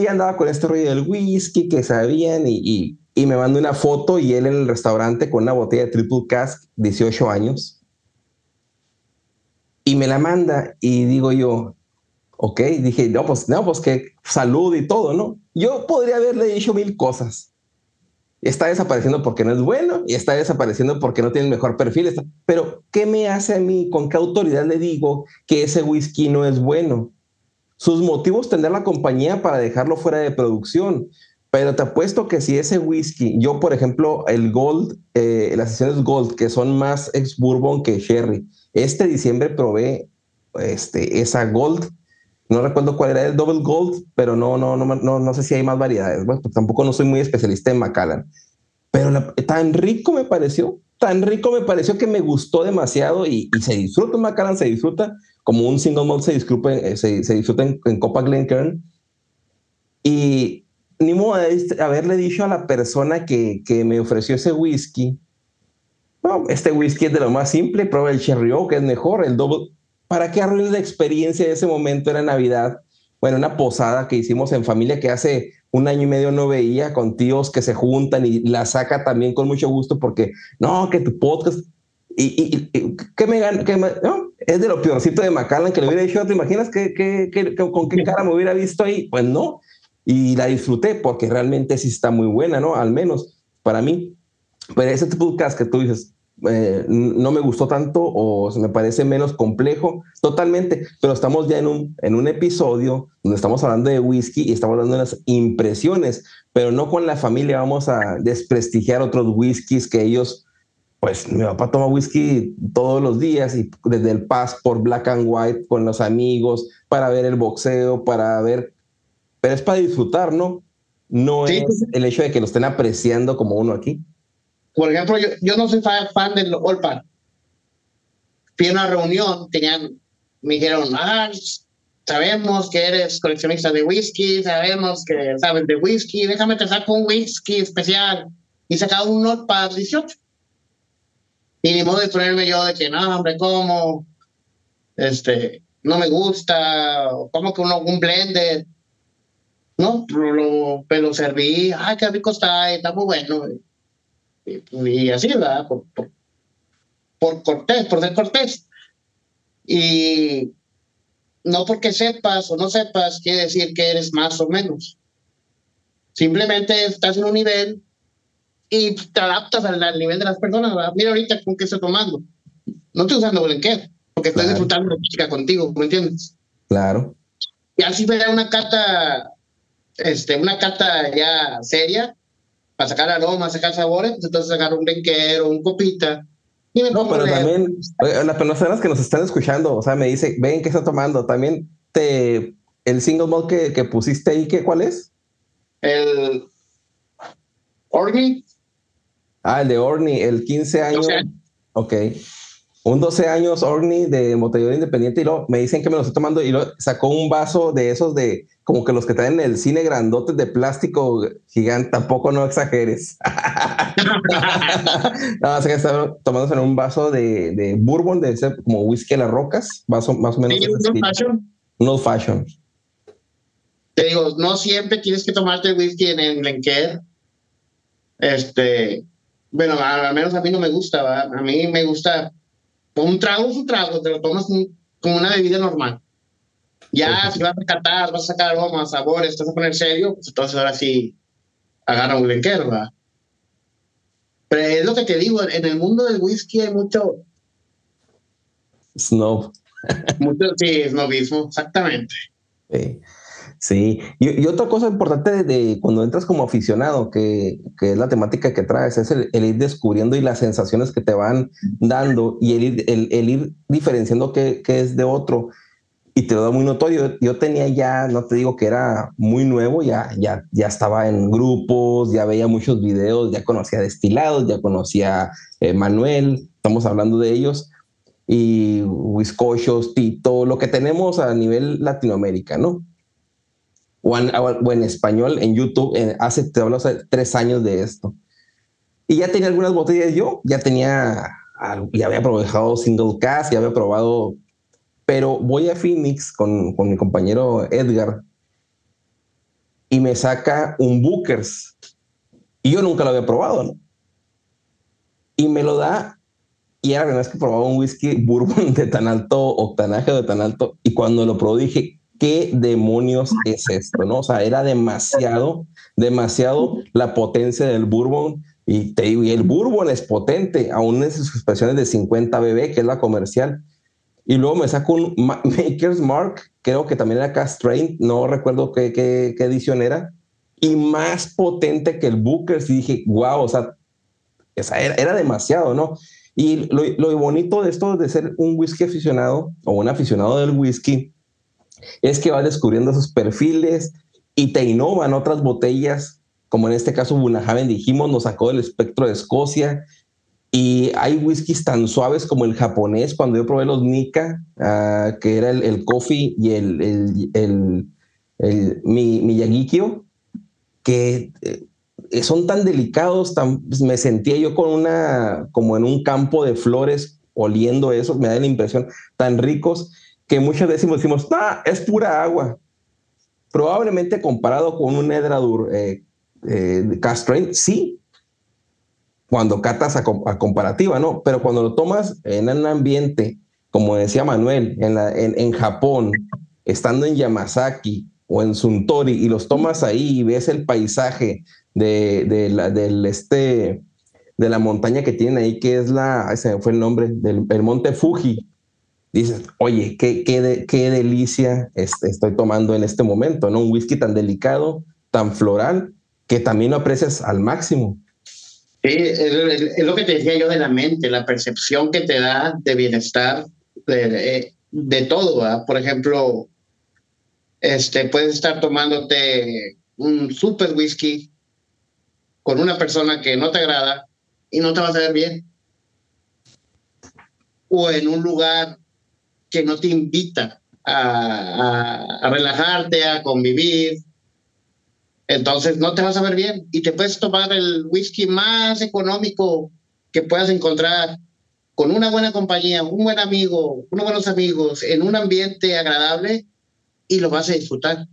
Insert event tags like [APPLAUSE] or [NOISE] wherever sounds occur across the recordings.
Y andaba con este rollo del whisky que sabían y, y, me mandó una foto y él en el restaurante con una botella de Triple Cask, 18 años. Y me la manda y digo yo, ok, dije, no, pues, no, pues que salud y todo, ¿no? Yo podría haberle dicho mil cosas está desapareciendo porque no es bueno y está desapareciendo porque no tiene el mejor perfil. Pero, ¿qué me hace a mí? ¿Con qué autoridad le digo que ese whisky no es bueno? Sus motivos tendrá la compañía para dejarlo fuera de producción. Pero te apuesto que si ese whisky, yo por ejemplo, el Gold, eh, las sesiones Gold, que son más ex Bourbon que Sherry, este diciembre probé este, esa Gold no recuerdo cuál era el Double Gold, pero no, no, no, no, no sé si hay más variedades. Pues tampoco no soy muy especialista en Macallan. Pero tan rico me pareció, tan rico me pareció que me gustó demasiado y, se disfruta Macallan, se disfruta como un single malt se disfruta, eh, se, se disfruta en, Copa Glencairn. Y ni modo de haberle dicho a la persona que, que me ofreció ese whisky, no, este whisky es de lo más simple, prueba el Cherry Oak, es mejor, el Double, ¿para qué arruinar la experiencia de ese momento? Era Navidad, bueno, una posada que hicimos en familia que hace un año y medio no veía, con tíos que se juntan y la saca también con mucho gusto porque, no, que tu podcast, y, ¿qué me gana? no, es de lo peorcito de Macallan que le hubiera dicho, ¿te imaginas que, con qué cara me hubiera visto ahí? Pues no, y la disfruté porque realmente sí está muy buena, ¿no? Al menos para mí. Pero ese podcast que tú dices, eh, no me gustó tanto o me parece menos complejo, totalmente, pero estamos ya en un, en un episodio donde estamos hablando de whisky y estamos dando unas impresiones, pero no con la familia vamos a desprestigiar otros whiskies que ellos, pues mi papá toma whisky todos los días y desde el Paz por Black and White con los amigos, para ver el boxeo, para ver, pero es para disfrutar, ¿no? No es el hecho de que lo estén apreciando como uno aquí. Por ejemplo, yo, yo no soy fan, del Olpan. Fui a una reunión, tenían, me dijeron, ah, sabemos que eres coleccionista de whisky, sabemos que sabes de whisky, déjame te saco un whisky especial. Y sacaba un Notepad 18. Y ni modo de ponerme yo de que, no, hombre, ¿cómo? Este, no me gusta, ¿cómo que uno, un blended? No, lo, pero serví, ay, qué rico está, está muy bueno. Y, así, ¿verdad? Por, por, cortés, por ser cortés. Y no porque sepas o no sepas quiere decir que eres más o menos. Simplemente estás en un nivel y te adaptas al, nivel de las personas. Mira ahorita con qué estoy tomando. No estoy usando blanquet, porque estoy disfrutando de música contigo, ¿me entiendes? Claro. Y así verá una cata, este, una cata ya seria, para sacar aromas, sacar sabores, pues entonces sacar un benquero, un copita. no, pero también las personas que nos están escuchando, o sea, me dice, ven, ¿qué está tomando? También te, el single malt que, que pusiste ahí, ¿qué, ¿cuál es? El Orny. Ah, el de Orny, el 15 años. Ok un 12 años Orni de Motellador Independiente y luego me dicen que me lo estoy tomando y lo sacó un vaso de esos de como que los que traen en el cine grandotes de plástico gigante, tampoco no exageres. [LAUGHS] no, sé que está tomándose en un vaso de, de bourbon, de ese como whisky a las rocas, vaso más o menos. Sí, un fashion. Old fashion. Te digo, no siempre tienes que tomarte whisky en el Glencairn. Este, bueno, al menos a mí no me gusta, a mí me gusta un trago es un trago, te lo tomas como una bebida normal. Ya, si vas a catar, vas a sacar aromas, sabores, te vas a poner serio, pues entonces ahora sí agarra un blenquero, ¿verdad? Pero es lo que te digo, en el mundo del whisky hay mucho... Snob. mucho, sí, snobismo, exactamente. Sí. Sí, y, otra cosa importante de, cuando entras como aficionado, que, que, es la temática que traes, es el, ir descubriendo y las sensaciones que te van dando y el ir, diferenciando qué, qué, es de otro. Y te lo da muy notorio. Yo tenía ya, no te digo que era muy nuevo, ya, ya, ya estaba en grupos, ya veía muchos videos, ya conocía Destilados, ya conocía eh, Manuel, estamos hablando de ellos, y Wiscochos, Tito, lo que tenemos a nivel Latinoamérica, ¿no? O en, español en YouTube, hace, te hablo hace tres años de esto. Y ya tenía algunas botellas yo, ya tenía, ya había probado single cast, ya había probado, pero voy a Phoenix con, con mi compañero Edgar me saca un Bookers. Y yo nunca lo había probado, ¿no? Y me lo da y era la primera vez que probaba un whisky bourbon [LAUGHS] de tan alto octanaje o de tan alto. Y cuando lo probé dije, ¿qué demonios es esto? ¿No? O sea, era demasiado, demasiado la potencia del bourbon. Y te y el bourbon es potente, aún en sus expresiones de 50 BB, que es la comercial. Y luego me saco un [LAUGHS] Maker's Mark, creo que también era Cast Train, no recuerdo qué, edición era, y más potente que el Booker. Y dije, wow, o sea, era, era demasiado, ¿no? Y lo, lo, bonito de esto de ser un whisky aficionado o un aficionado del whisky es que va descubriendo esos perfiles y te innovan otras botellas, como en este caso Bunahaven dijimos, nos sacó del espectro de Escocia. Y hay whiskies tan suaves como el japonés, cuando yo probé los Nika, uh, que era el, el, coffee y el, el, el, el mi, Miyagikyo, que eh, son tan delicados, tan, me sentía yo con una, como en un campo de flores oliendo eso, me da la impresión, tan ricos que muchas veces decimos, ah, es pura agua. Probablemente comparado con un Edradur eh, eh, Castrain, sí, cuando catas a, comparativa, ¿no? Pero cuando lo tomas en un ambiente, como decía Manuel, en, en, en Japón, estando en Yamazaki o en Suntory, y los tomas ahí y ves el paisaje, de, de la, del este, de la montaña que tienen ahí, que es la, ese fue el nombre, del el monte Fuji. Dices, oye, qué, qué, qué delicia estoy tomando en este momento, ¿no? Un whisky tan delicado, tan floral, que también lo aprecias al máximo. Sí, es, lo que te decía yo de la mente, la percepción que te da de bienestar, de, de todo, ¿verdad? Por ejemplo, este, puedes estar tomándote un super whisky con una persona que no te agrada y no te vas a ver bien. O en un lugar que no te invita a, a, relajarte, a convivir. Entonces no te vas a ver bien y te puedes tomar el whisky más económico que puedas encontrar con una buena compañía, un buen amigo, unos buenos amigos, en un ambiente agradable y lo vas a disfrutar.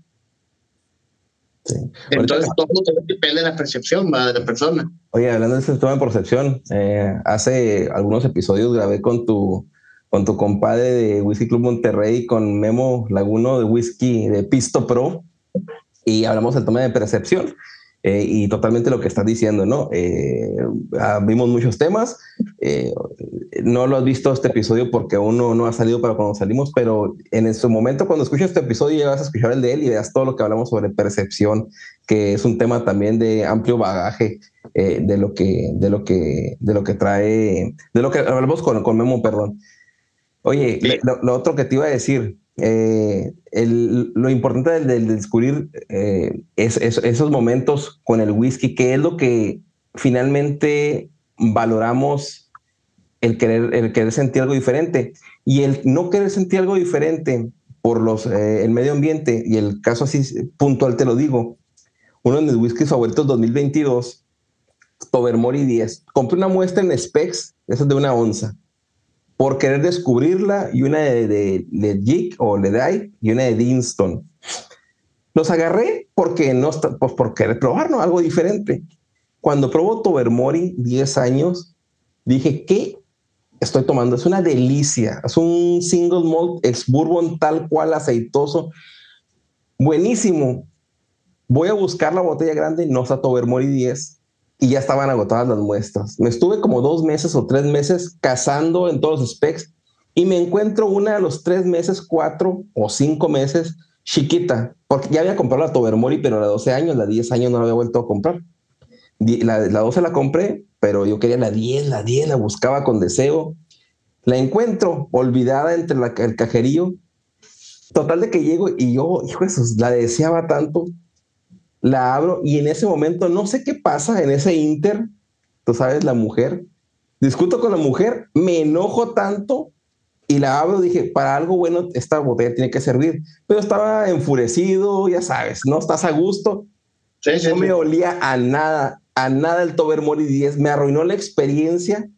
Entonces, todo depende de la percepción de la persona. Oye, hablando de ese tema de percepción, eh, hace algunos episodios grabé con tu, con tu compadre de Whisky Club Monterrey, con Memo Laguno de Whisky de Pisto Pro, y hablamos del tema de percepción. Eh, y totalmente lo que estás diciendo, ¿no? Eh, ah, vimos muchos temas. Eh, no lo has visto este episodio porque aún no, no, ha salido para cuando salimos, pero en su momento, cuando escuches este episodio, ya vas a escuchar el de él y veas todo lo que hablamos sobre percepción, que es un tema también de amplio bagaje de lo que, de lo que, de lo que trae, de lo que hablamos con, con Memo, perdón. Oye, lo, lo otro que te iba a decir, eh, el, lo importante del, descubrir eh, es, esos momentos con el whisky, que es lo que finalmente valoramos el querer, el querer sentir algo diferente y el no querer sentir algo diferente por los, eh, el medio ambiente y el caso así puntual te lo digo, uno de mis whiskies favoritos 2022, Tobermory 10, compré una muestra en Specs, esa es de una onza por querer descubrirla y una de, de, o Ledai y una de Dinston. Los agarré porque no pues por querer probar ¿no? algo diferente. Cuando probó Tobermory 10 años, dije, ¿qué estoy tomando? Es una delicia. Es un single malt ex bourbon tal cual aceitoso. Buenísimo. Voy a buscar la botella grande, no está Tobermory 10 y ya estaban agotadas las muestras. Me estuve como dos meses o tres meses cazando en todos los specs y me encuentro una de los tres meses, cuatro o cinco meses chiquita, porque ya había comprado la Tobermory, pero la 12 años, la 10 años no la había vuelto a comprar. La, la 12 la compré, pero yo quería la 10, la 10, la buscaba con deseo. La encuentro olvidada entre la, el cajerío. Total de que llego y yo, hijo de la deseaba tanto la abro y en ese momento no sé qué pasa en ese inter, tú sabes, la mujer, discuto con la mujer, me enojo tanto y la abro, dije, para algo bueno esta botella tiene que servir, pero estaba enfurecido, ya sabes, no estás a gusto. no me olía a nada, a nada el Tobermory 10, me arruinó la experiencia.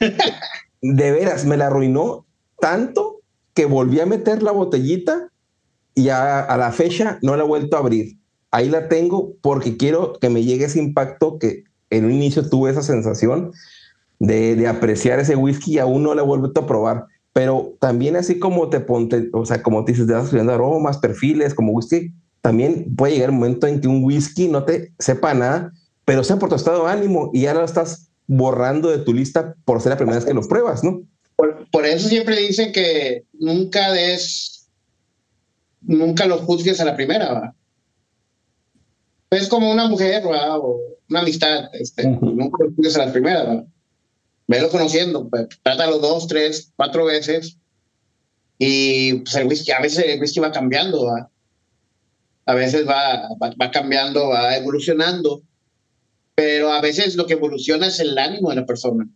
[LAUGHS] de veras, me la arruinó tanto que volví a meter la botellita y a, a la fecha no la he vuelto a abrir ahí la tengo porque quiero que me llegue ese impacto que en un inicio tuve esa sensación de, apreciar ese whisky y aún no la he vuelto a probar. Pero también así como te ponte, o sea, como te dices, te vas estudiando aromas, perfiles, como whisky, también puede llegar un momento en que un whisky no te sepa nada, pero sea por tu estado de ánimo y ya lo estás borrando de tu lista por ser la primera vez que lo pruebas, ¿no? Por, eso siempre dicen que nunca des, nunca los juzgues a la primera, ¿va? Es como una mujer, ¿va? O una amistad, este, nunca los juzgues a la primera, ¿va? Velo conociendo, pues, trátalo dos, tres, cuatro veces y pues el whisky, a veces el whisky va cambiando, ¿va? A veces va, va, va cambiando, va evolucionando pero a veces lo que evoluciona es el ánimo de la persona.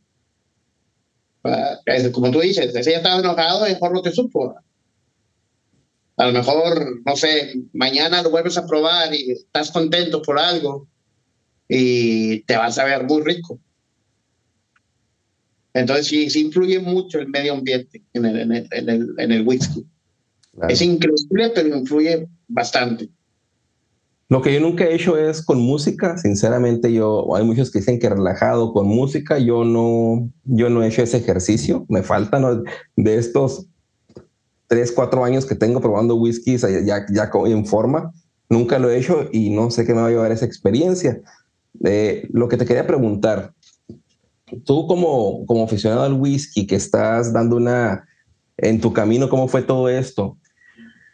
Como tú dices, si ella estaba enojado, mejor no te supo. A lo mejor, no sé, mañana lo vuelves a probar y estás contento por algo y te vas a ver muy rico. Entonces sí, sí influye mucho el medio ambiente en el, en el, en el, en el whisky. Es increíble, pero influye bastante. Lo que yo nunca he hecho es con música, sinceramente yo, hay muchos que dicen que relajado con música, yo no, yo no he hecho ese ejercicio, me faltan de estos tres, cuatro años que tengo probando whiskies ya, ya en forma, nunca lo he hecho y no sé qué me va a llevar esa experiencia. Eh, lo que te quería preguntar, tú como, como aficionado al whisky que estás dando una, en tu camino, ¿cómo fue todo esto?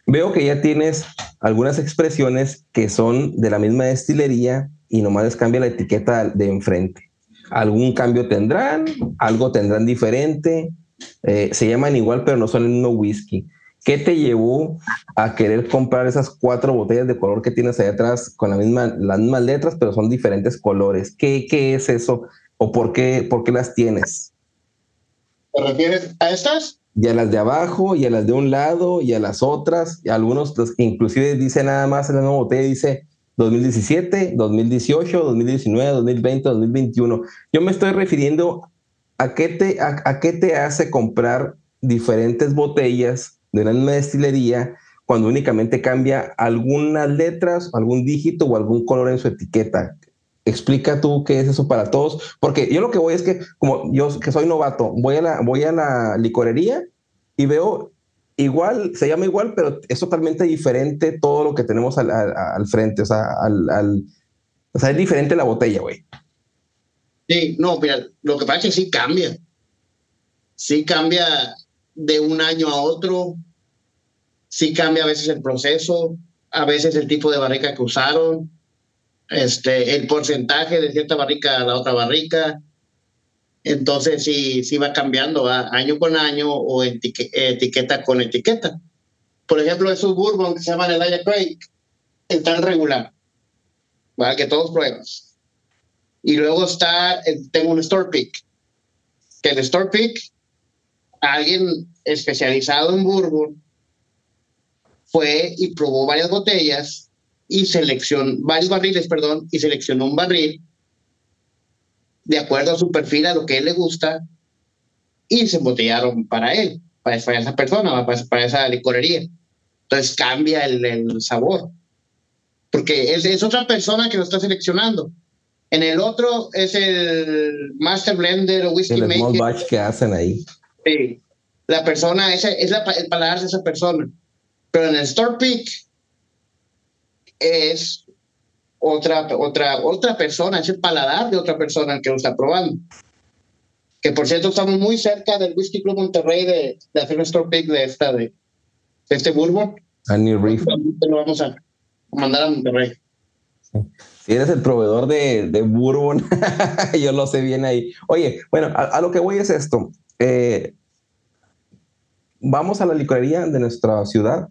Veo que ya tienes algunas expresiones que son de la misma destilería y nomás les cambia la etiqueta de enfrente. Algún cambio tendrán, algo tendrán diferente, eh, se llaman igual pero no son el mismo whisky. ¿Qué te llevó a querer comprar esas cuatro botellas de color que tienes ahí atrás con la misma, las mismas letras pero son diferentes colores? ¿Qué, qué es eso o por qué, por qué las tienes? ¿Te refieres a estas? y a las de abajo, y a las de un lado, y a las otras, y algunos pues, inclusive dice nada más en la nueva botella, dice 2017, 2018, 2019, 2020, 2021. Yo me estoy refiriendo a qué te, a, qué te hace comprar diferentes botellas de una misma destilería cuando únicamente cambia algunas letras, algún dígito o algún color en su etiqueta. Explica tú qué es eso para todos, porque yo lo que voy es que, como yo que soy novato, voy a la, voy a la licorería y veo igual, se llama igual, pero es totalmente diferente todo lo que tenemos al, al, frente, o sea, al, o sea, es diferente la botella, güey. Sí, no, mira, lo que pasa es que sí cambia. Sí cambia de un año a otro, sí cambia a veces el proceso, a veces el tipo de barrica que usaron, este, el porcentaje de cierta barrica a la otra barrica. Entonces sí, sí va cambiando año con año o etiqueta con etiqueta. Por ejemplo, esos bourbon que se llaman el Craig están regular, ¿vale? que todos pruebas. Y luego está, tengo un Store Pick, que el Store Pick, alguien especializado en bourbon, fue y probó varias botellas y seleccionó varios barriles, perdón, y seleccionó un barril de acuerdo a su perfil, a lo que él le gusta, y se embotellaron para él, para, esa persona, para, esa licorería. Entonces cambia el, sabor, porque es, es, otra persona que lo está seleccionando. En el otro es el Master Blender o Whisky el Small batch que hacen ahí. Sí, la persona, ese es la, el paladar de esa persona. Pero en el Store Pick es otra, otra, otra persona, es el paladar de otra persona que lo está probando. Que por cierto, estamos muy cerca del Whisky Club Monterrey de, de hacer nuestro pick de esta, de, este bourbon. A New Reef. Lo vamos a mandar a Monterrey. Si eres el proveedor de, de bourbon, [LAUGHS] yo lo sé bien ahí. Oye, bueno, a, lo que voy es esto. Eh, vamos a la licorería de nuestra ciudad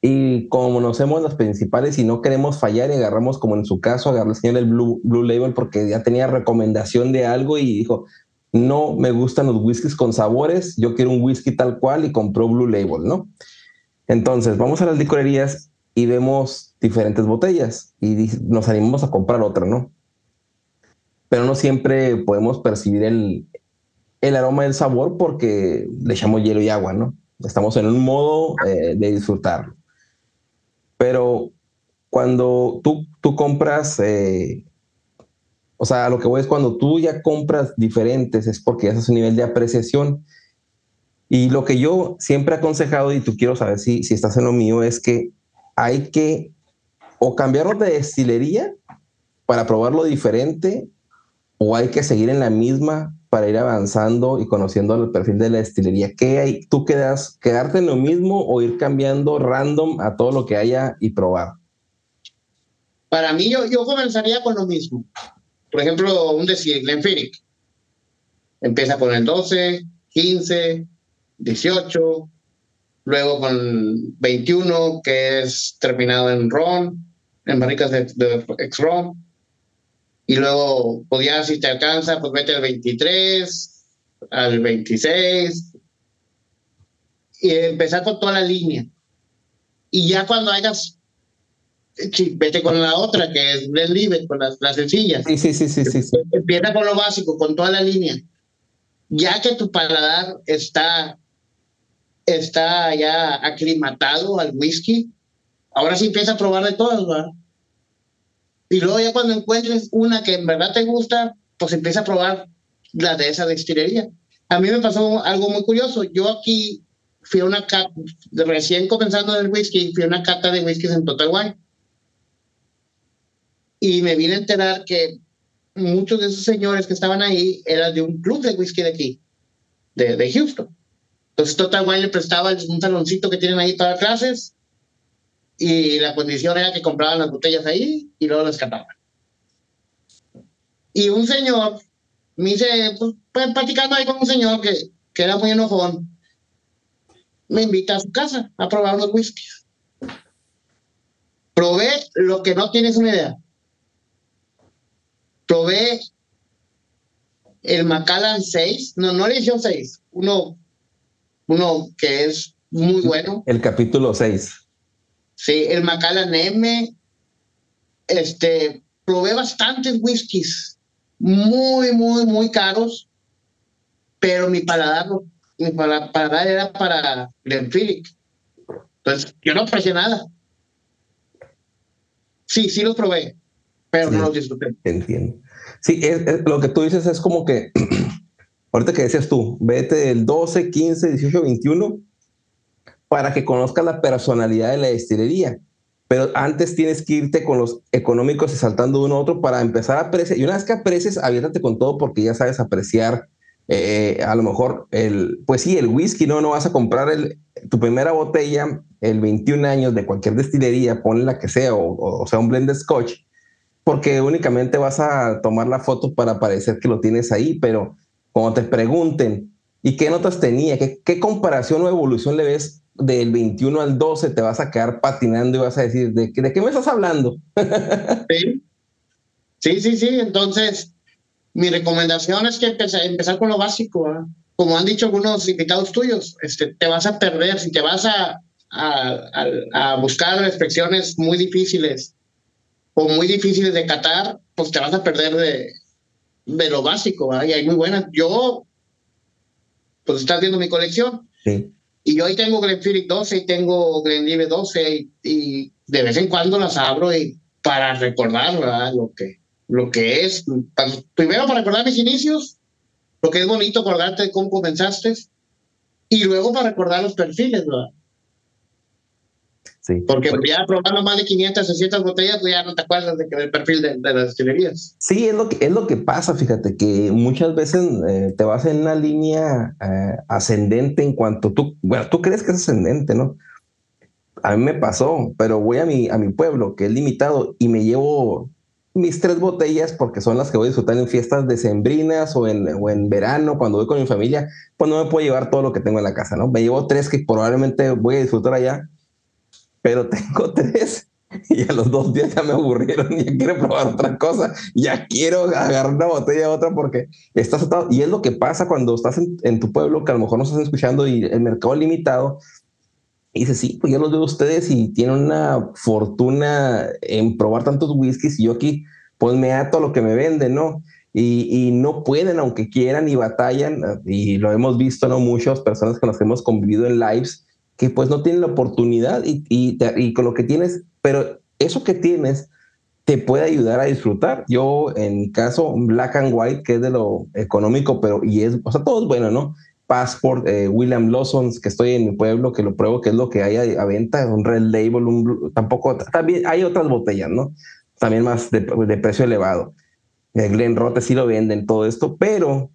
y como conocemos las principales y no queremos fallar y agarramos, como en su caso, agarró el señor el Blue, Blue Label porque ya tenía recomendación de algo y dijo, no me gustan los whiskies con sabores, yo quiero un whisky tal cual y compró Blue Label, ¿no? Entonces, vamos a las licorerías y vemos diferentes botellas y nos animamos a comprar otra, ¿no? Pero no siempre podemos percibir el, el aroma del sabor porque le echamos hielo y agua, ¿no? Estamos en un modo eh, de disfrutarlo. Pero cuando tú, tú compras, eh, o sea, lo que voy es cuando tú ya compras diferentes es porque ya es un nivel de apreciación. Y lo que yo siempre he aconsejado, y tú quiero saber si, si estás en lo mío, es que hay que o cambiarlo de destilería para probarlo diferente, o hay que seguir en la misma para ir avanzando y conociendo el perfil de la destilería. ¿Qué hay? ¿Tú quedas, quedarte en lo mismo o ir cambiando random a todo lo que haya y probar? Para mí, yo, yo comenzaría con lo mismo. Por ejemplo, un decir, Glenfiddich. Empieza con el 12, 15, 18, luego con 21, que es terminado en ron, en barricas de, de ex-ron, y luego, pues ya si te alcanza, pues vete al 23, al 26, y empezar con toda la línea. Y ya cuando hayas, vete con la otra, que es Libre, con las, las sencillas. Sí, sí, sí, sí, sí, sí. Empieza con lo básico, con toda la línea. Ya que tu paladar está está ya aclimatado al whisky, ahora sí empieza a probar de todas, ¿verdad? Y luego ya cuando encuentres una que en verdad te gusta, pues empieza a probar la de esa destilería. A mí me pasó algo muy curioso. Yo aquí fui a una cata, recién comenzando el whisky, fui a una cata de whiskies en Total Wine. Y me vine a enterar que muchos de esos señores que estaban ahí eran de un club de whisky de aquí, de, de Houston. Entonces Total Wine le prestaba un saloncito que tienen ahí para clases y la condición era que compraban las botellas ahí y luego las cataban. Y un señor, me dice, pues, pues, platicando ahí con un señor que, que era muy enojón, me invita a su casa a probar los whiskies. Probé lo que no tienes una idea. Probé el Macallan 6, no, no le edición 6, uno uno que es muy bueno. El capítulo 6. Sí, el Macallan M. Este, probé bastantes whiskies, muy, muy, muy caros, pero mi paladar, mi paladar era para Glenfiddich. Entonces, yo no aprecié nada. Sí, sí los probé, pero no los disfruté. Entiendo. Sí, lo que tú dices es como que [CLEARS THROAT] ahorita que decías tú, vete del 12, 15, 18, 21 para que conozcas la personalidad de la destilería. Pero antes tienes que irte con los económicos y saltando uno a otro para empezar a apreciar. Y una vez que aprecies, aviéntate con todo porque ya sabes apreciar eh, a lo mejor el, pues sí, el whisky, no, no vas a comprar el, tu primera botella, el 21 años de cualquier destilería, ponle la que sea, o, o sea, un blend de scotch, porque únicamente vas a tomar la foto para parecer que lo tienes ahí, pero cuando te pregunten, ¿y qué notas tenía? ¿Qué, qué comparación o evolución le ves del 21 al 12? Te vas a quedar patinando y vas a decir, ¿de, de qué me estás hablando? [LAUGHS] sí. sí, sí, sí. Entonces, mi recomendación es que empezar, empezar con lo básico. Como han dicho algunos invitados tuyos, este, te vas a perder si te vas a, a, a, buscar expresiones muy difíciles o muy difíciles de catar, pues te vas a perder de, de lo básico, y hay muy buenas. Yo, pues estás viendo mi colección. Sí. Y ahí tengo Glenfiddich 12 y tengo Glenlivet 12 y, de vez en cuando las abro y para recordar lo que lo que es. primero para recordar mis inicios, lo que es bonito acordarte de cómo comenzaste y luego para recordar los perfiles, ¿verdad? Porque ya probando más de 500, 600 botellas, pues ya no te acuerdas de que el perfil de, las destilerías. Sí, es lo, que, es lo que pasa, fíjate, que muchas veces eh, te vas en una línea eh, ascendente en cuanto tú, bueno, tú crees que es ascendente, ¿no? A mí me pasó, pero voy a mi, a mi pueblo, que es limitado, y me llevo mis tres botellas porque son las que voy a disfrutar en fiestas decembrinas o en, o en verano, cuando voy con mi familia, pues no me puedo llevar todo lo que tengo en la casa, ¿no? Me llevo tres que probablemente voy a disfrutar allá pero tengo [LAUGHS] tres y a los dos días ya me aburrieron, ya quiero probar otra cosa, ya quiero agarrar una botella de otra porque estás atado. Y es lo que pasa cuando estás en, tu pueblo, que a lo mejor no estás escuchando y el mercado limitado. Y dices, sí, pues ya los veo ustedes y tienen una fortuna en probar tantos whiskies y yo aquí, pues me ato a lo que me venden, ¿no? Y, y, no pueden, aunque quieran y batallan, y lo hemos visto, ¿no? Muchas personas que hemos convivido en lives, que pues no tienen la oportunidad y, y, con lo que tienes, pero eso que tienes te puede ayudar a disfrutar. Yo, en caso Black and White, que es de lo económico, pero y es, o sea, todo es bueno, ¿no? Passport, eh, William Lawson's, que estoy en mi pueblo, que lo pruebo, que es lo que hay a, venta, un Red Label, un, tampoco, también hay otras botellas, ¿no? También más de, precio elevado. El Glen Rote sí lo venden, todo esto, pero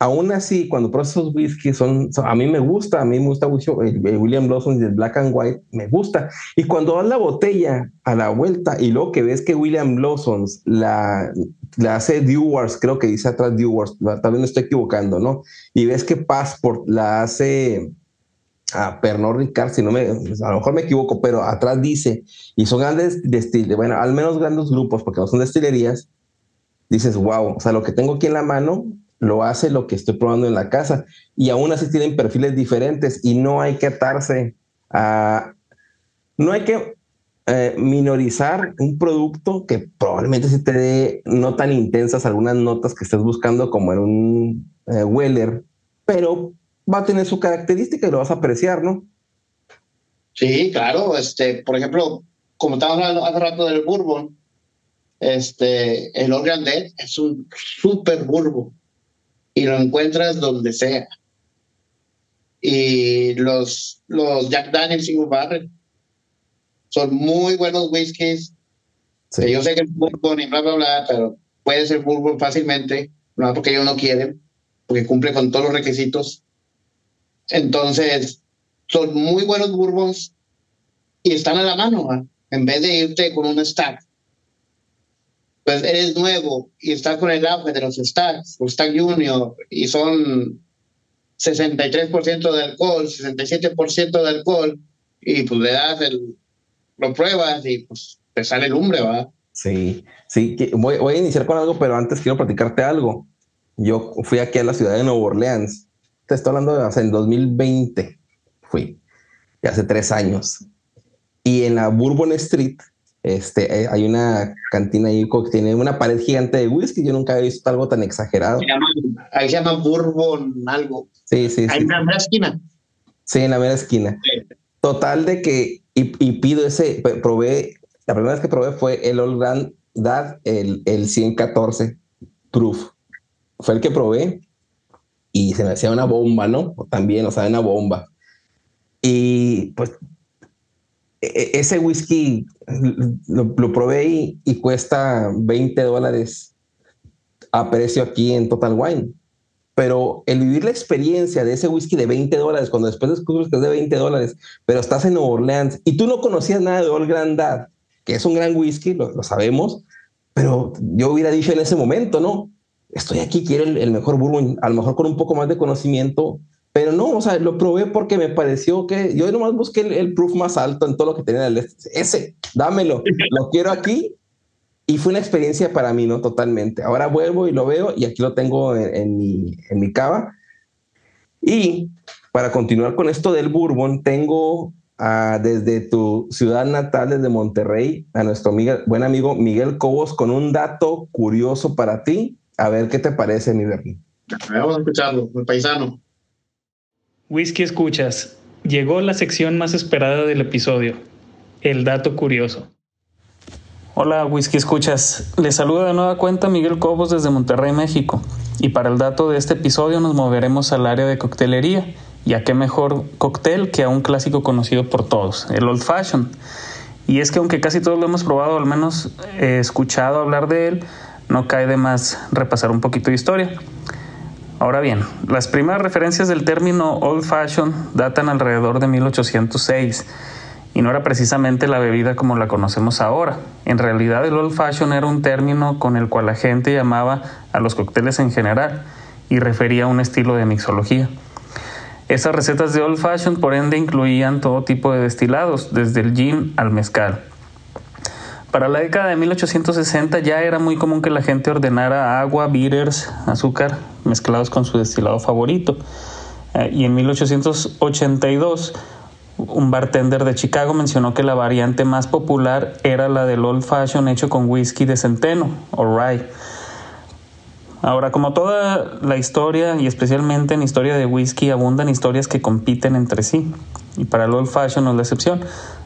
aún así, cuando pruebas esos whiskies, son, a mí me gusta, a mí me gusta William Lawson y el Black and White, me gusta. Y cuando das la botella a la vuelta y luego que ves que William Lawson la, la hace Dewars, creo que dice atrás Dewars, tal vez me estoy equivocando, ¿no? Y ves que Passport la hace a Pernod Ricard, si no me, a lo mejor me equivoco, pero atrás dice, y son grandes destilerías, bueno, al menos grandes grupos, porque no son destilerías, dices, wow, o sea, lo que tengo aquí en la mano lo hace lo que estoy probando en la casa. Y aún así tienen perfiles diferentes y no hay que atarse a... No hay que eh, minorizar un producto que probablemente se te dé no tan intensas algunas notas que estés buscando como en un eh, Weller, pero va a tener su característica y lo vas a apreciar, ¿no? Sí, claro. Este, por ejemplo, como estábamos hablando hace rato del bourbon, este, el Old Grande es un súper bourbon y lo encuentras donde sea. Y los, los Jack Daniels Single Barrel son muy buenos whiskies. yo sé que es bourbon y bla, bla, bla, pero puede ser bourbon fácilmente, no porque ellos no quieren, porque cumple con todos los requisitos. Entonces, son muy buenos bourbons y están a la mano, en vez de irte con un stack pues eres nuevo y estás con el auge de los stacks o stack junior y son 63% de alcohol, 67% de alcohol y pues le das el, lo pruebas y pues te sale el lumbre, ¿va? Sí, sí, voy, voy a iniciar con algo, pero antes quiero platicarte algo. Yo fui aquí a la ciudad de Nueva Orleans. Te estoy hablando de hace en 2020. Fui, hace tres años. Y en la Bourbon Street este, eh, hay una cantina ahí que tiene una pared gigante de whisky. Yo nunca he visto algo tan exagerado. ahí se llama Bourbon algo. Sí, sí. Ahí en la mera esquina. Sí, en la mera esquina. Total de que, y, pido ese, probé, la primera vez que probé fue el Old Grand Dad, el, el 114 Proof. Fue el que probé y se me hacía una bomba, ¿no? También, o sea, una bomba. Y pues ese whisky lo, probé y, cuesta 20 dólares a precio aquí en Total Wine. Pero el vivir la experiencia de ese whisky de 20 dólares, cuando después descubres que es de 20 dólares, pero estás en Nueva Orleans y tú no conocías nada de Old Grandad, que es un gran whisky, lo, sabemos, pero yo hubiera dicho en ese momento, ¿no? Estoy aquí, quiero el, el mejor bourbon, a lo mejor con un poco más de conocimiento, pero no, o sea, lo probé porque me pareció que yo nomás busqué el, proof más alto en todo lo que tenía el ese, dámelo, lo quiero aquí. Y fue una experiencia para mí, ¿no? Totalmente. Ahora vuelvo y lo veo y aquí lo tengo en, mi, en mi cava. Y para continuar con esto del bourbon, tengo desde tu ciudad natal, desde Monterrey, a nuestro buen amigo Miguel Cobos con un dato curioso para ti. A ver qué te parece, mi Bernie. Vamos a escucharlo, el paisano. Whisky Escuchas. Llegó la sección más esperada del episodio, el dato curioso. Hola Whisky Escuchas, les saluda de nueva cuenta Miguel Cobos desde Monterrey, México. Y para el dato de este episodio nos moveremos al área de coctelería. Y a qué mejor cóctel que a un clásico conocido por todos, el Old Fashion. Y es que aunque casi todos lo hemos probado, al menos he escuchado hablar de él, no cae de más repasar un poquito de historia. Ahora bien, las primeras referencias del término old fashion datan alrededor de 1806 y no era precisamente la bebida como la conocemos ahora. En realidad el old fashion era un término con el cual la gente llamaba a los cócteles en general y refería a un estilo de mixología. Esas recetas de old fashion por ende incluían todo tipo de destilados, desde el gin al mezcal. Para la década de 1860 ya era muy común que la gente ordenara agua, bitters, azúcar mezclados con su destilado favorito. Eh, y en 1882 un bartender de Chicago mencionó que la variante más popular era la del old fashion hecho con whisky de centeno o rye. Ahora, como toda la historia y especialmente en historia de whisky abundan historias que compiten entre sí y para el old fashion no es la excepción.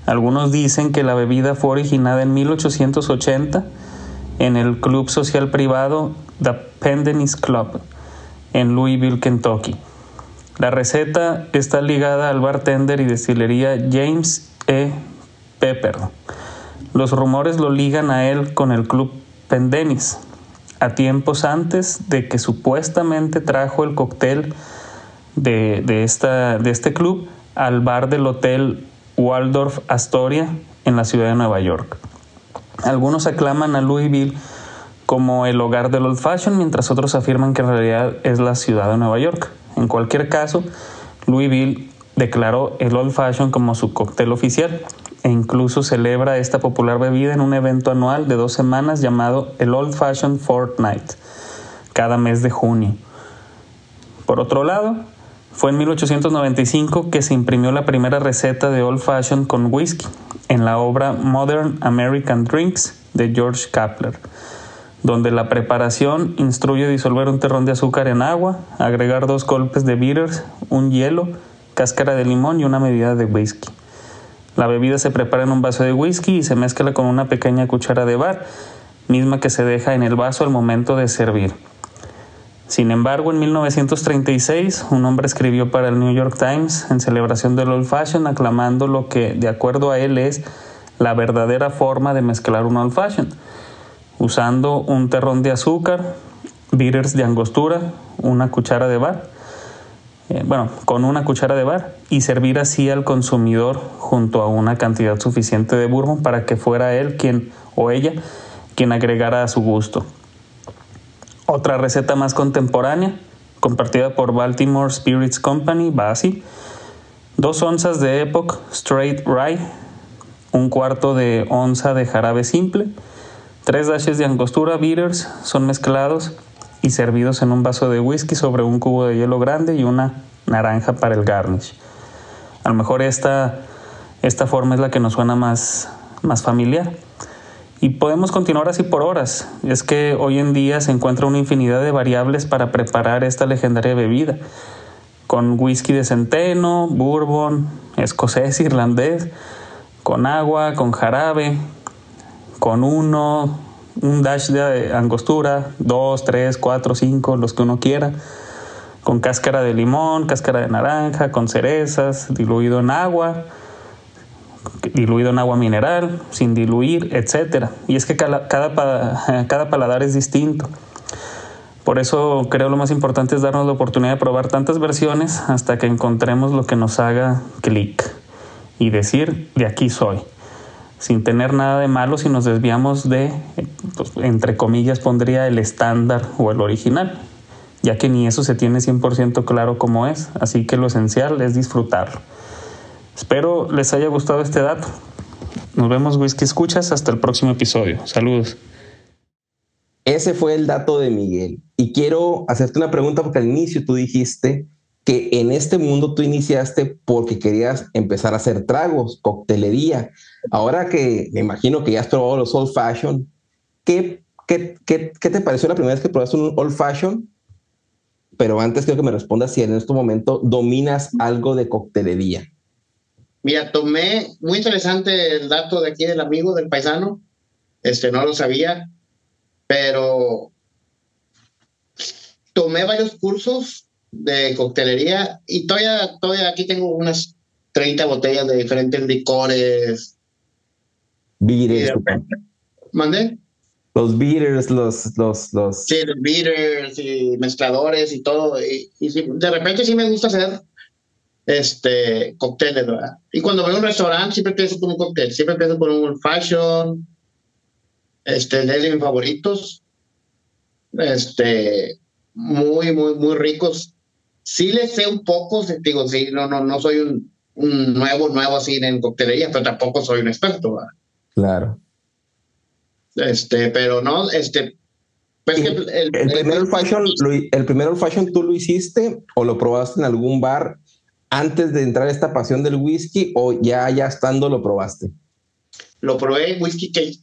Algunos dicen que la bebida fue originada en 1880 en el club social privado The Pendennis Club en Louisville, Kentucky. La receta está ligada al bartender y destilería James E. Pepper. Los rumores lo ligan a él con el club Pendennis, a tiempos antes de que supuestamente trajo el cóctel de, de, este club al bar del hotel Waldorf Astoria en la ciudad de Nueva York. Algunos aclaman a Louisville como el hogar del old fashion, mientras otros afirman que en realidad es la ciudad de Nueva York. En cualquier caso, Louisville declaró el old fashion como su cóctel oficial e incluso celebra esta popular bebida en un evento anual de dos semanas llamado el Old Fashion Fortnight, cada mes de junio. Por otro lado, fue en 1895 que se imprimió la primera receta de Old Fashion con whisky en la obra Modern American Drinks de George Kapler, donde la preparación instruye disolver un terrón de azúcar en agua, agregar dos golpes de bitters, un hielo, cáscara de limón y una medida de whisky. La bebida se prepara en un vaso de whisky y se mezcla con una pequeña cuchara de bar, misma que se deja en el vaso al momento de servir. Sin embargo, en 1936, un hombre escribió para el New York Times en celebración del Old Fashion, aclamando lo que, de acuerdo a él, es la verdadera forma de mezclar un Old Fashion, usando un terrón de azúcar, bitters de angostura, una cuchara de bar, eh, bueno, con una cuchara de bar, y servir así al consumidor junto a una cantidad suficiente de bourbon para que fuera él quien o ella quien agregara a su gusto. Otra receta más contemporánea, compartida por Baltimore Spirits Company, va así. Dos onzas de Epoch Straight Rye, un cuarto de onza de jarabe simple, tres dashes de angostura bitters son mezclados y servidos en un vaso de whisky sobre un cubo de hielo grande y una naranja para el garnish. A lo mejor esta, esta forma es la que nos suena más, más familiar. Y podemos continuar así por horas. Es que hoy en día se encuentra una infinidad de variables para preparar esta legendaria bebida. Con whisky de centeno, bourbon, escocés, irlandés, con agua, con jarabe, con uno, un dash de angostura, dos, tres, cuatro, cinco, los que uno quiera, con cáscara de limón, cáscara de naranja, con cerezas, diluido en agua diluido en agua mineral, sin diluir, etc. Y es que cada, [LAUGHS] cada, paladar es distinto. Por eso creo lo más importante es darnos la oportunidad de probar tantas versiones hasta que encontremos lo que nos haga clic y decir, de aquí soy, sin tener nada de malo si nos desviamos de, pues, entre comillas, pondría el estándar o el original, ya que ni eso se tiene 100% claro cómo es, así que lo esencial es disfrutarlo. Espero les haya gustado este dato. Nos vemos, Whisky Escuchas, hasta el próximo episodio. Saludos. Ese fue el dato de Miguel. Y quiero hacerte una pregunta porque al inicio tú dijiste que en este mundo tú iniciaste porque querías empezar a hacer tragos, coctelería. Ahora que me imagino que ya has probado los old fashion, ¿qué, qué, qué, qué te pareció la primera vez que probaste un old fashion? Pero antes quiero que me respondas si en este momento dominas algo de coctelería. Mira, tomé, muy interesante el dato de aquí del amigo, del paisano, este, no lo sabía, pero tomé varios cursos de coctelería y todavía, todavía aquí tengo unas 30 botellas de diferentes licores. Beaters. ¿Mandé? Los beaters, los, los, los. Sí, los beaters y mezcladores y todo. Y, y de repente sí me gusta hacer este, cócteles, ¿verdad? Y cuando voy a un restaurante siempre empiezo con un cóctel, siempre empiezo con un fashion, este, de mis favoritos, este, muy, muy, muy ricos. Sí les sé un poco, digo, sí, no, no, no soy un, un nuevo, nuevo así en coctelería, pero tampoco soy un experto, ¿verdad? Claro. Este, pero no, este, pues el, el, primer fashion, el primer fashion tú lo hiciste o lo probaste en algún bar antes de entrar esta pasión del whisky o ya, ya estando lo probaste? Lo probé whisky cake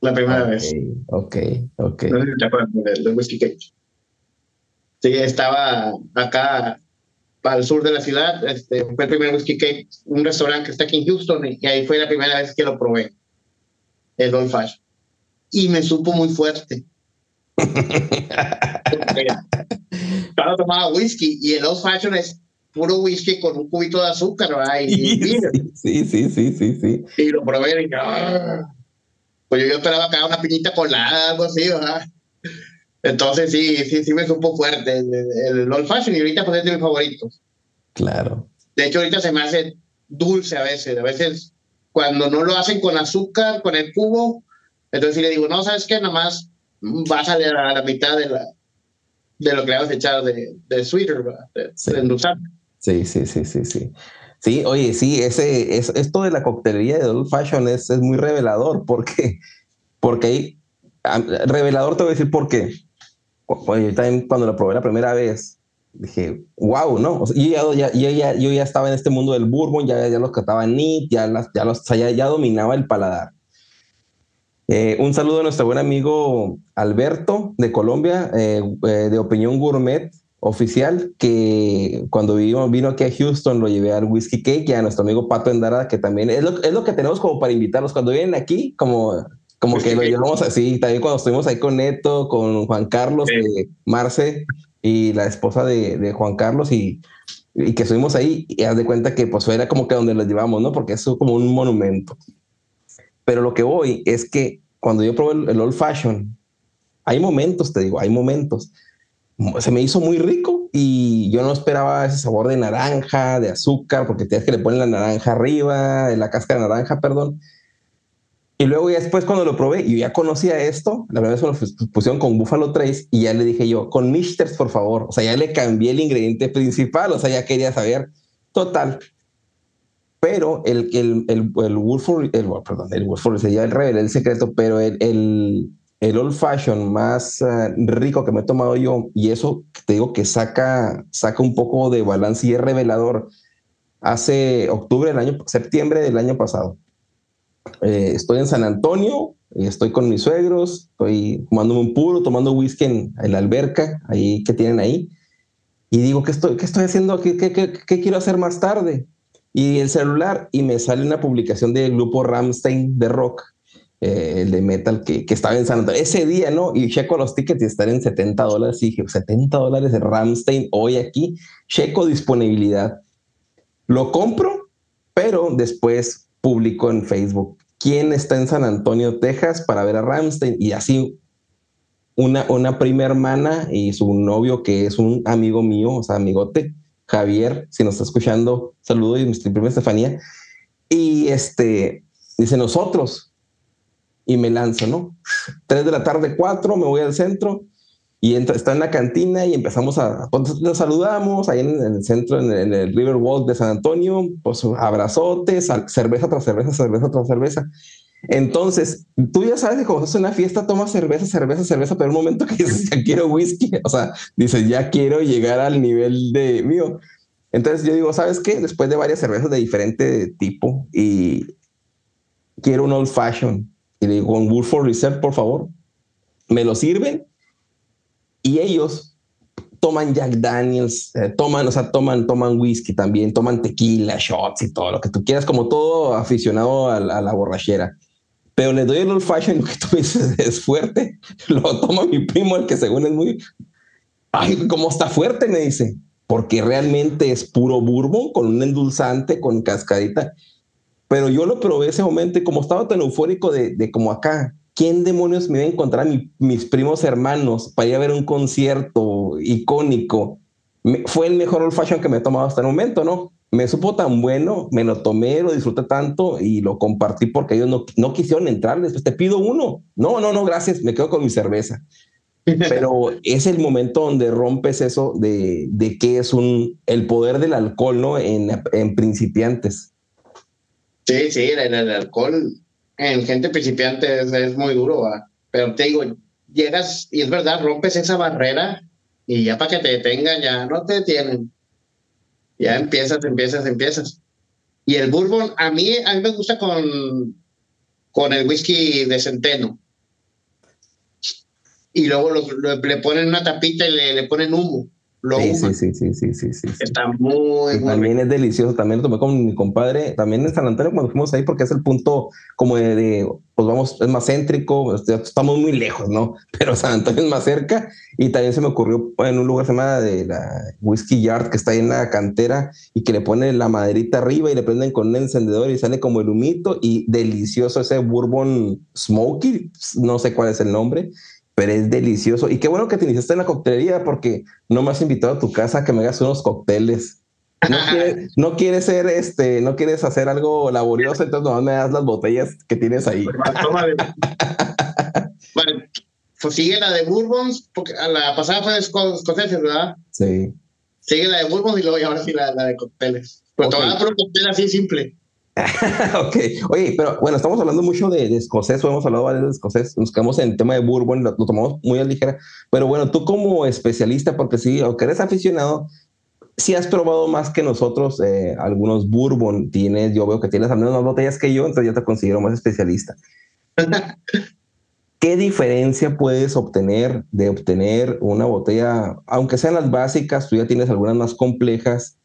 la primera vez. Ok, ok. No sé si te acuerdas del whisky cake. Sí, estaba acá el sur de la ciudad. Este, fue el primer whisky cake, un restaurante que está aquí en Houston, y ahí fue la primera vez que lo probé, el Old Fashion. Y me supo muy fuerte. [LAUGHS] Estaba tomaba whisky y el Old Fashion es puro whisky con un cubito de azúcar, ¿verdad? Y, sí, sí, sí, sí, sí, Y lo probé y dije, ah". pues yo, esperaba acá una piñita colada, algo así, ¿verdad? Entonces sí, sí, sí me supo fuerte el, el, old fashion y ahorita pues es de mis favoritos. Claro. De hecho ahorita se me hace dulce a veces, a veces cuando no lo hacen con azúcar, con el cubo, entonces sí le digo, no, ¿sabes qué? Nada más vas a la, la mitad de, la, de lo que le vas a echar de, de sweeter, de, sí. de endulzar. Sí, sí, sí, sí, sí. Sí, oye, sí, ese, es, esto de la coctelería de Old Fashion es, es muy revelador porque, porque ahí, revelador te voy a decir por qué. Oye, yo también cuando lo probé la primera vez, dije, wow, ¿no? O sea, yo, ya, ya, ya, yo ya estaba en este mundo del bourbon, ya, ya los cataba neat, ya, las, ya, los, ya, ya dominaba el paladar. Eh, un saludo a nuestro buen amigo Alberto de Colombia, eh, eh, de Opinión Gourmet Oficial, que cuando vino, vino aquí a Houston lo llevé al Whiskey Cake y a nuestro amigo Pato Endara, que también es lo, es lo que tenemos como para invitarlos. Cuando vienen aquí, como, como que lo llevamos así. También cuando estuvimos ahí con Neto, con Juan Carlos, sí. Marce y la esposa de, de Juan Carlos y, y, que estuvimos ahí y haz de cuenta que pues era como que donde los llevamos, ¿no? Porque es como un monumento. Pero lo que voy es que cuando yo probé el, el old fashion, hay momentos, te digo, hay momentos. Se me hizo muy rico y yo no esperaba ese sabor de naranja, de azúcar, porque tienes que le ponen la naranja arriba, la cáscara de naranja, perdón. Y luego ya después cuando lo probé, yo ya conocía esto, la verdad es que lo pusieron con Buffalo Trace y ya le dije yo, con Mishters, por favor. O sea, ya le cambié el ingrediente principal, o sea, ya quería saber. Total, pero el, el, el, el Woodford, el, perdón, el Woodford sería el revelé el secreto, pero el, el, el old fashion más uh, rico que me he tomado yo, y eso te digo que saca, saca un poco de balance y es revelador. Hace octubre del año, septiembre del año pasado, eh, estoy en San Antonio, estoy con mis suegros, estoy tomándome un puro, tomando whisky en, en la alberca, ahí que tienen ahí, y digo, ¿qué estoy, qué estoy haciendo? ¿Qué, qué, qué, qué quiero hacer más tarde? y el celular y me sale una publicación del grupo Ramstein de rock, eh, el de metal que, que, estaba en San Antonio. Ese día, ¿no? Y checo los tickets y están en 70 dólares. Y dije, 70 dólares de Ramstein hoy aquí. Checo disponibilidad. Lo compro, pero después publico en Facebook quién está en San Antonio, Texas para ver a Ramstein y así una, una prima hermana y su novio que es un amigo mío, o sea, amigote, Javier, si nos está escuchando, saludo y mi prima Estefanía. Y este, dice nosotros. Y me lanzo, ¿no? Tres de la tarde, cuatro, me voy al centro y entra, está en la cantina y empezamos a, nos saludamos ahí en, el centro, en el, en el, River Walk de San Antonio, pues abrazotes, cerveza tras cerveza, cerveza tras cerveza. Entonces, tú ya sabes que cuando estás en una fiesta, tomas cerveza, cerveza, cerveza, pero un momento que dices, ya quiero whisky, o sea, dices, ya quiero llegar al nivel de mío. Entonces yo digo, ¿sabes qué? Después de varias cervezas de diferente tipo y quiero un old fashion, y le digo, un Woodford Reserve, por favor, me lo sirven y ellos toman Jack Daniels, eh, toman, o sea, toman, toman whisky también, toman tequila, shots y todo lo que tú quieras, como todo aficionado a, a la borrachera pero le doy el old fashion, [LAUGHS] que tú dices es fuerte. [LAUGHS] Lo toma mi primo, el que según es muy. Ay, cómo está fuerte, me dice. Porque realmente es puro bourbon con un endulzante, con cascadita. Pero yo lo probé ese momento y como estaba tan eufórico de, de como acá, ¿quién demonios me iba a encontrar a mi, mis primos hermanos para ir a ver un concierto icónico? Me, fue el mejor old fashion que me he tomado hasta el momento, ¿no? me supo tan bueno, me lo tomé, lo disfruté tanto y lo compartí porque ellos no, no quisieron entrar. Después te pido uno. No, no, no, gracias, me quedo con mi cerveza. [LAUGHS] Pero es el momento donde rompes eso de, de que es un, el poder del alcohol, ¿no? En, en principiantes. Sí, sí, el, el, alcohol en gente principiante es, muy duro, ¿va? pero te digo, llegas y es verdad, rompes esa barrera y ya para que te detengan, ya no te detienen. Ya empiezas, empiezas, empiezas. Y el bourbon, a mí, a mí me gusta con, con el whisky de centeno. Y luego lo, le ponen una tapita y le, le, ponen humo. Lo Sí, sí, sí, sí, sí, sí, sí. Está muy también es delicioso, también lo tomé con mi compadre, también en San Antonio cuando fuimos ahí, porque es el punto como de, de, pues vamos, es más céntrico, este, estamos muy lejos, ¿no? [LAUGHS] Pero San Antonio es más cerca y también se me ocurrió en un lugar que se llama de la Whiskey Yard, que está ahí en la cantera y que le ponen la maderita arriba y le prenden con un encendedor y sale como el humito y delicioso ese bourbon smoky, no sé cuál es el nombre, pero es delicioso. Y qué bueno que te iniciaste en la coctelería porque no me has invitado a tu casa a que me hagas unos cócteles. No [LAUGHS] quieres, no quieres ser este, no quieres hacer algo laborioso, entonces nomás me das las botellas que tienes ahí. [LAUGHS] Vale, pues sigue la de Bourbons, porque a la pasada fue de esco- escoceses, ¿verdad? Sí. Sigue la de Bourbons y luego y ahora sí la, la de cócteles. Pero te Ok. voy a dar un cóctel así simple. [LAUGHS] ok. Oye, pero bueno, estamos hablando mucho de, de escocés, o hemos hablado varios de escocés, nos quedamos en el tema de bourbon, lo, lo tomamos muy a ligera, pero bueno, tú como especialista, porque sí, aunque eres aficionado, si has probado más que nosotros eh, algunos bourbon, tienes, yo veo que tienes al menos más botellas que yo, entonces yo te considero más especialista. [LAUGHS] ¿Qué diferencia puedes obtener de obtener una botella, aunque sean las básicas, tú ya tienes algunas más complejas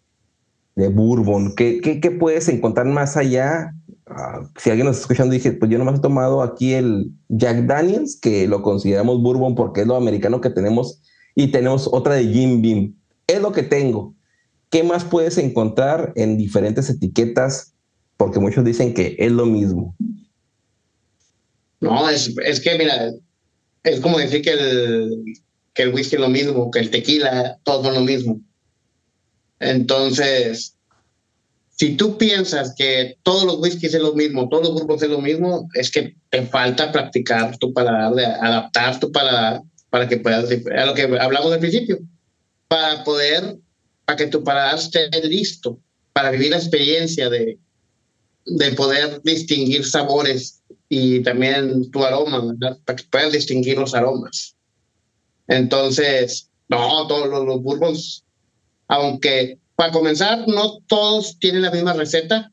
de bourbon? ¿Qué, qué, puedes encontrar más allá? Ah, si alguien nos está escuchando, dije, pues yo nomás he tomado aquí el Jack Daniels, que lo consideramos bourbon porque es lo americano que tenemos, y tenemos otra de Jim Beam. Es lo que tengo. ¿Qué más puedes encontrar en diferentes etiquetas? Porque muchos dicen que es lo mismo. No, es, es que, mira, es como decir que el, que el whisky es lo mismo, que el tequila, todo es lo mismo. Entonces, si tú piensas que todos los whiskies es lo mismo, todos los grupos es lo mismo, es que te falta practicar tu paladar, adaptar tu paladar para que puedas, a lo que hablamos al principio, para poder, para que tu paladar esté listo, para vivir la experiencia de, de poder distinguir sabores y también tu aroma, ¿verdad? Para que puedas distinguir los aromas. Entonces, no, todos los, los bourbons, aunque para comenzar, no todos tienen la misma receta.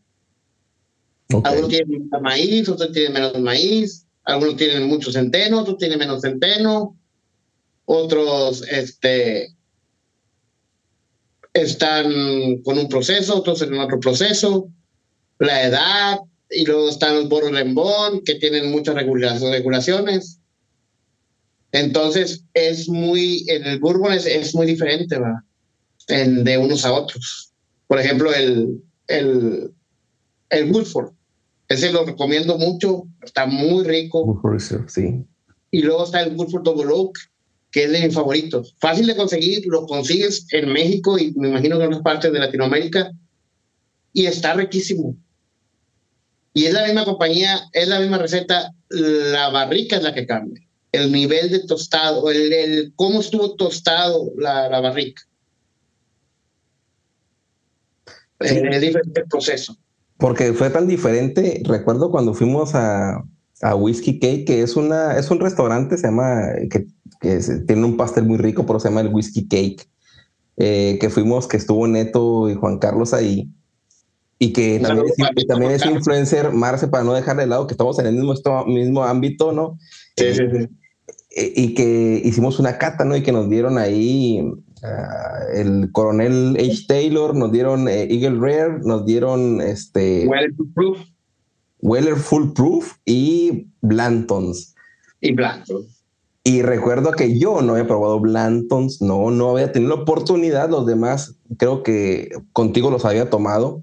Algunos tienen más maíz, otros tienen menos maíz, algunos tienen mucho centeno, otros tienen menos centeno, otros este, están con un proceso, otros en otro proceso, la edad, y luego están los Boro Lembón, que tienen muchas regula- regulaciones. Entonces, es muy, en el Bourbon es, es muy diferente, ¿va? En- de unos a otros. Por ejemplo, el, el, el Woodford, ese lo recomiendo mucho, está muy rico. Woodford sí. Y luego está el Woodford Double Oak, que es de mis favoritos. Fácil de conseguir, lo consigues en México y me imagino que en otras partes de Latinoamérica. Y está riquísimo. Y es la misma compañía, es la misma receta, la barrica es la que cambia. El nivel de tostado, el, el cómo estuvo tostado la, la barrica. Sí. Eh, Es diferente el proceso. Porque fue tan diferente. Recuerdo cuando fuimos a, a Whiskey Cake, que es una, es un restaurante, se llama, que, que tiene un pastel muy rico, pero se llama el Whiskey Cake. eh, que fuimos, que estuvo Neto y Juan Carlos ahí. Y que también, es, también es influencer, Marce, para no dejar de lado que estamos en el mismo, esto- mismo ámbito, ¿no? Sí, sí, sí. Eh, y que hicimos una cata, ¿no? Y que nos dieron ahí ah, el coronel H. Taylor, nos dieron eh, Eagle Rare, nos dieron este Well proof Weller Full Proof y Blantons. y blanco. Y recuerdo que yo no había probado Blantons, no, no había tenido la oportunidad, los demás creo que contigo los había tomado.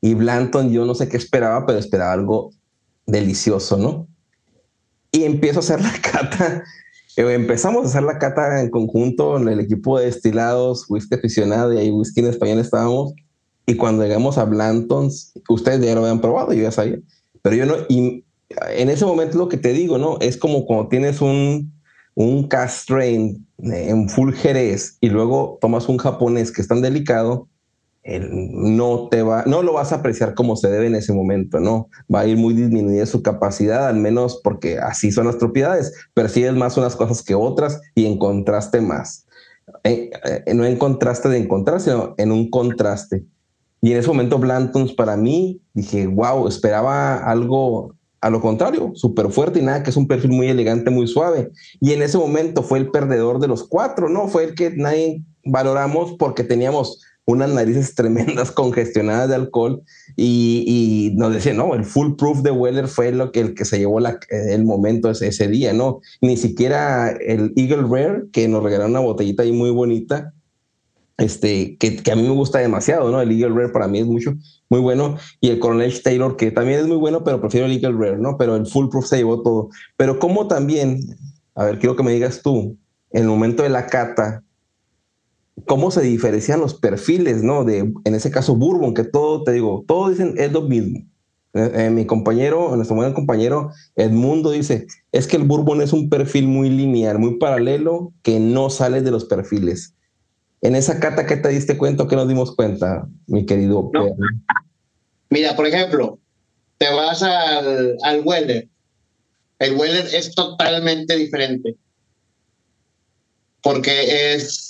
Y Blanton yo no sé qué esperaba, pero esperaba algo delicioso, ¿no? Y empiezo a hacer la [LAUGHS] cata. Eh, Empezamos a hacer la cata en conjunto en el equipo de destilados, whisky aficionado y ahí whisky en español estábamos. Y cuando llegamos a Blantons, ustedes ya lo habían probado, yo ya sabía, pero yo no. Y en ese momento lo que te digo, ¿no? Es como cuando tienes un, un cast strain en full jerez y luego tomas un japonés que es tan delicado, el- no te va, no lo vas a apreciar como se debe en ese momento, ¿no? Va a ir muy disminuida su capacidad, al menos porque así son las propiedades. Percibes más unas cosas que otras y en contraste más. Eh, eh, no en contraste de encontrar, sino en un contraste. Y en ese momento Blantons para mí, dije, wow, esperaba algo a lo contrario, súper fuerte y nada, que es un perfil muy elegante, muy suave. Y en ese momento fue el perdedor de los cuatro, ¿no? Fue el que nadie valoramos porque teníamos unas narices tremendas [LAUGHS] congestionadas de alcohol y, nos decían, no, el full proof de Weller fue lo que, el que se llevó la, el momento ese, ese, día, ¿no? Ni siquiera el Eagle Rare, que nos regalaron una botellita ahí muy bonita, este, que, que, a mí me gusta demasiado, ¿no? El Eagle Rare para mí es mucho, muy bueno, y el Coronel Taylor, que también es muy bueno, pero prefiero el Eagle Rare, ¿no? Pero el Full Proof se llevó todo. Pero como también, a ver, quiero que me digas tú, en el momento de la cata, cómo se diferencian los perfiles, ¿no? De, en ese caso, Bourbon, que todo, te digo, todos dicen es lo mismo. Eh, eh, mi compañero, nuestro buen compañero Edmundo dice, es que el Bourbon es un perfil muy lineal, muy paralelo, que no sale de los perfiles. En esa cata, ¿qué te diste cuenta qué nos dimos cuenta, mi querido Mira, por ejemplo, te vas al, al Weller. El Weller es totalmente diferente. Porque es,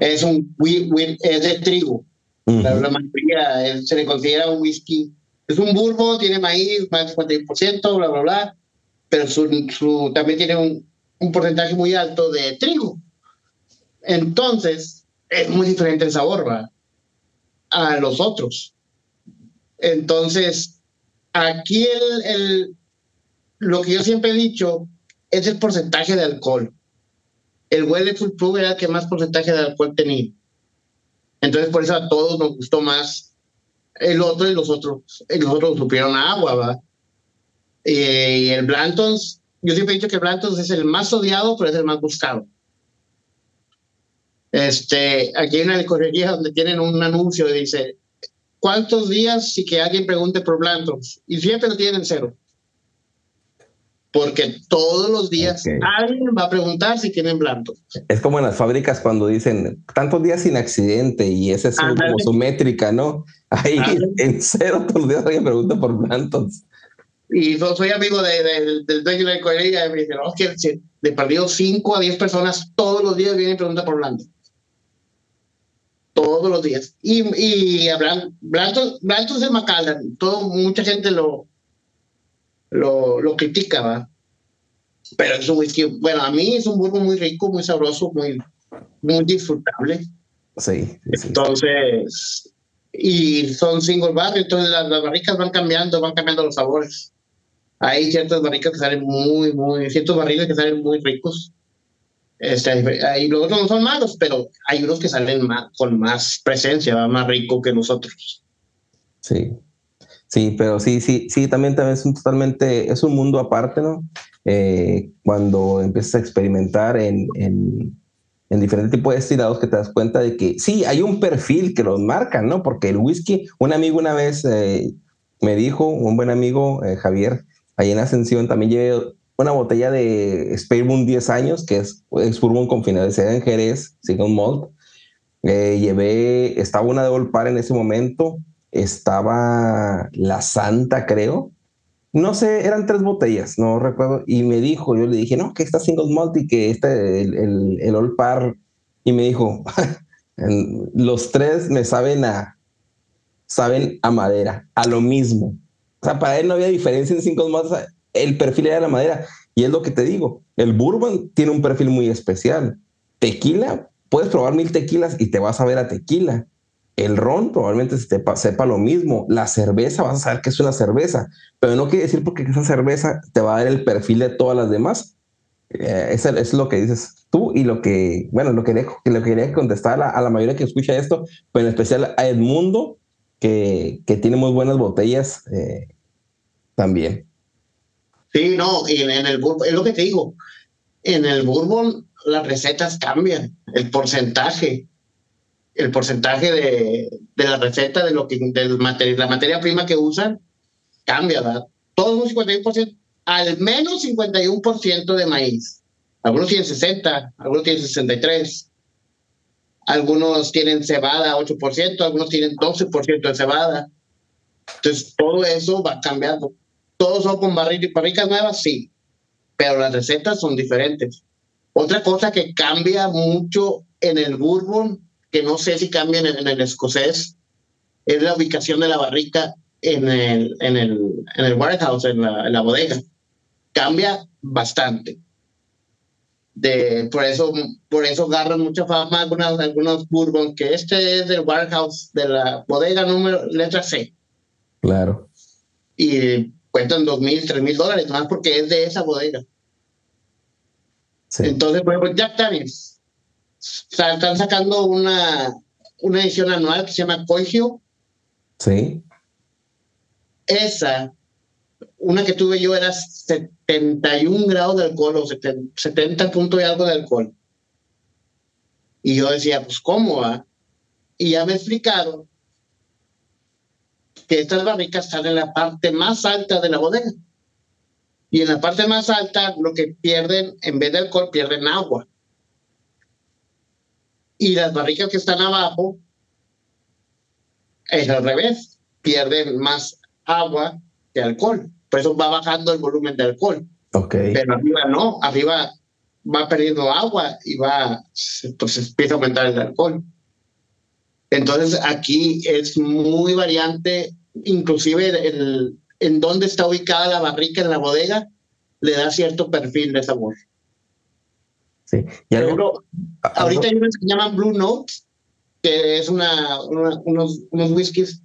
es, un, es de trigo. La mayoría se le considera un whisky. Es un bourbon, tiene maíz, más del 51%, bla, bla, bla. Pero su, su, también tiene un, un porcentaje muy alto de trigo. Entonces, es muy diferente el sabor, ¿va? A los otros. Entonces, aquí el, lo que yo siempre he dicho es el porcentaje de alcohol. El Well Full Proof era el que más porcentaje de alcohol tenía. Entonces, por eso a todos nos gustó más el otro y los otros, y los otros supieron agua, ¿va? Y el Blantons, yo siempre he dicho que Blantons es el más odiado, pero es el más buscado. Este, aquí hay una licorería donde tienen un anuncio y dice, ¿cuántos días si que alguien pregunte por blancos? Y siempre lo tienen cero. Porque todos los días alguien va a preguntar si tienen blancos. Es como en las fábricas cuando dicen tantos días sin accidente y esa es como su métrica, ¿no? Ahí en cero todos los días alguien pregunta por blancos. Y soy amigo del dueño de la licorería y me dice, no, que de perdido 5 a 10 personas todos los días vienen y preguntan por blancos todos los días. Y, y hablan, Blantos, Blantos de Macallan, todo, mucha gente lo, lo, lo critica, ¿va? Pero es un whisky, bueno, a mí es un burro muy rico, muy sabroso, muy, muy disfrutable. Sí, Entonces, y son single barrel, entonces las, las, barricas van cambiando, van cambiando los sabores. Hay ciertas barricas que salen muy, muy, ciertos barriles que salen muy ricos. Este, ahí los otros no son malos, pero hay unos que salen más, con más presencia, más rico que nosotros. Sí, sí, pero sí, sí, sí, también, también es un totalmente, es un mundo aparte, ¿no? Eh, cuando empiezas a experimentar en, en, en diferentes tipos de estilados que te das cuenta de que sí, hay un perfil que los marca, ¿no? Porque el whisky, un amigo una vez eh, me dijo, un buen amigo, eh, Javier, ahí en Ascensión, también llevé una botella de Spearmoon 10 años, que es, es bourbon con finalidad en Jerez, single malt. Eh, llevé, estaba una de Olpar en ese momento, estaba la Santa, creo. No sé, eran tres botellas, no recuerdo. Y me dijo, yo le dije, no, que está single malt y que este, el, el, el Olpar. Y me dijo, [LAUGHS] los tres me saben a, saben a madera, a lo mismo. O sea, para él no había diferencia en single malt el perfil era la madera. Y es lo que te digo, el bourbon tiene un perfil muy especial. Tequila, puedes probar mil tequilas y te vas a ver a tequila. El ron probablemente se sepa lo mismo. La cerveza, vas a saber que es una cerveza, pero no quiere decir porque esa cerveza te va a dar el perfil de todas las demás. Eh, eso es lo que dices tú y lo que, bueno, lo que, que quería contestar a, la mayoría que escucha esto, pero en especial a Edmundo, que, tiene muy buenas botellas eh, también. Sí, no, y en, el es lo que te digo, en el bourbon las recetas cambian, el porcentaje, el porcentaje de, de la receta, de lo que, de la materia prima que usan, cambia, ¿verdad? Todo un 51%, al menos 51% de maíz. Algunos tienen 60, algunos tienen 63, algunos tienen cebada 8%, algunos tienen 12% de cebada. Entonces, todo eso va cambiando. ¿Todos son con barricas nuevas? Sí, pero las recetas son diferentes. Otra cosa que cambia mucho en el bourbon, que no sé si cambia en, el escocés, es la ubicación de la barrica en el, en el, en el warehouse, en la, en la bodega, cambia bastante. De, por eso por eso agarran mucha fama algunos, algunos bourbon que este es del warehouse de la bodega número letra C. Claro. Y cuestan dos mil, tres mil dólares, más porque es de esa bodega. Entonces, por ejemplo, Jack Daniels están sacando una, una edición anual que se llama Coigio. Sí. Esa, una que tuve yo era 71 grados de alcohol o 70 puntos y algo de alcohol. Y yo decía, pues, ¿cómo va? Y ya me explicaron que estas barricas están en la parte más alta de la bodega. Y en la parte más alta lo que pierden, en vez de alcohol, pierden agua. Y las barricas que están abajo es al revés, pierden más agua que alcohol. Por eso va bajando el volumen de alcohol. Okay. Pero arriba no, arriba va perdiendo agua y va, entonces empieza a aumentar el alcohol. Entonces aquí es muy variante, inclusive el, en dónde está ubicada la barrica en la bodega le da cierto perfil de sabor. Sí. Y algo, ahorita hay unos que llaman Blue Notes, que es una, unos, unos whiskies.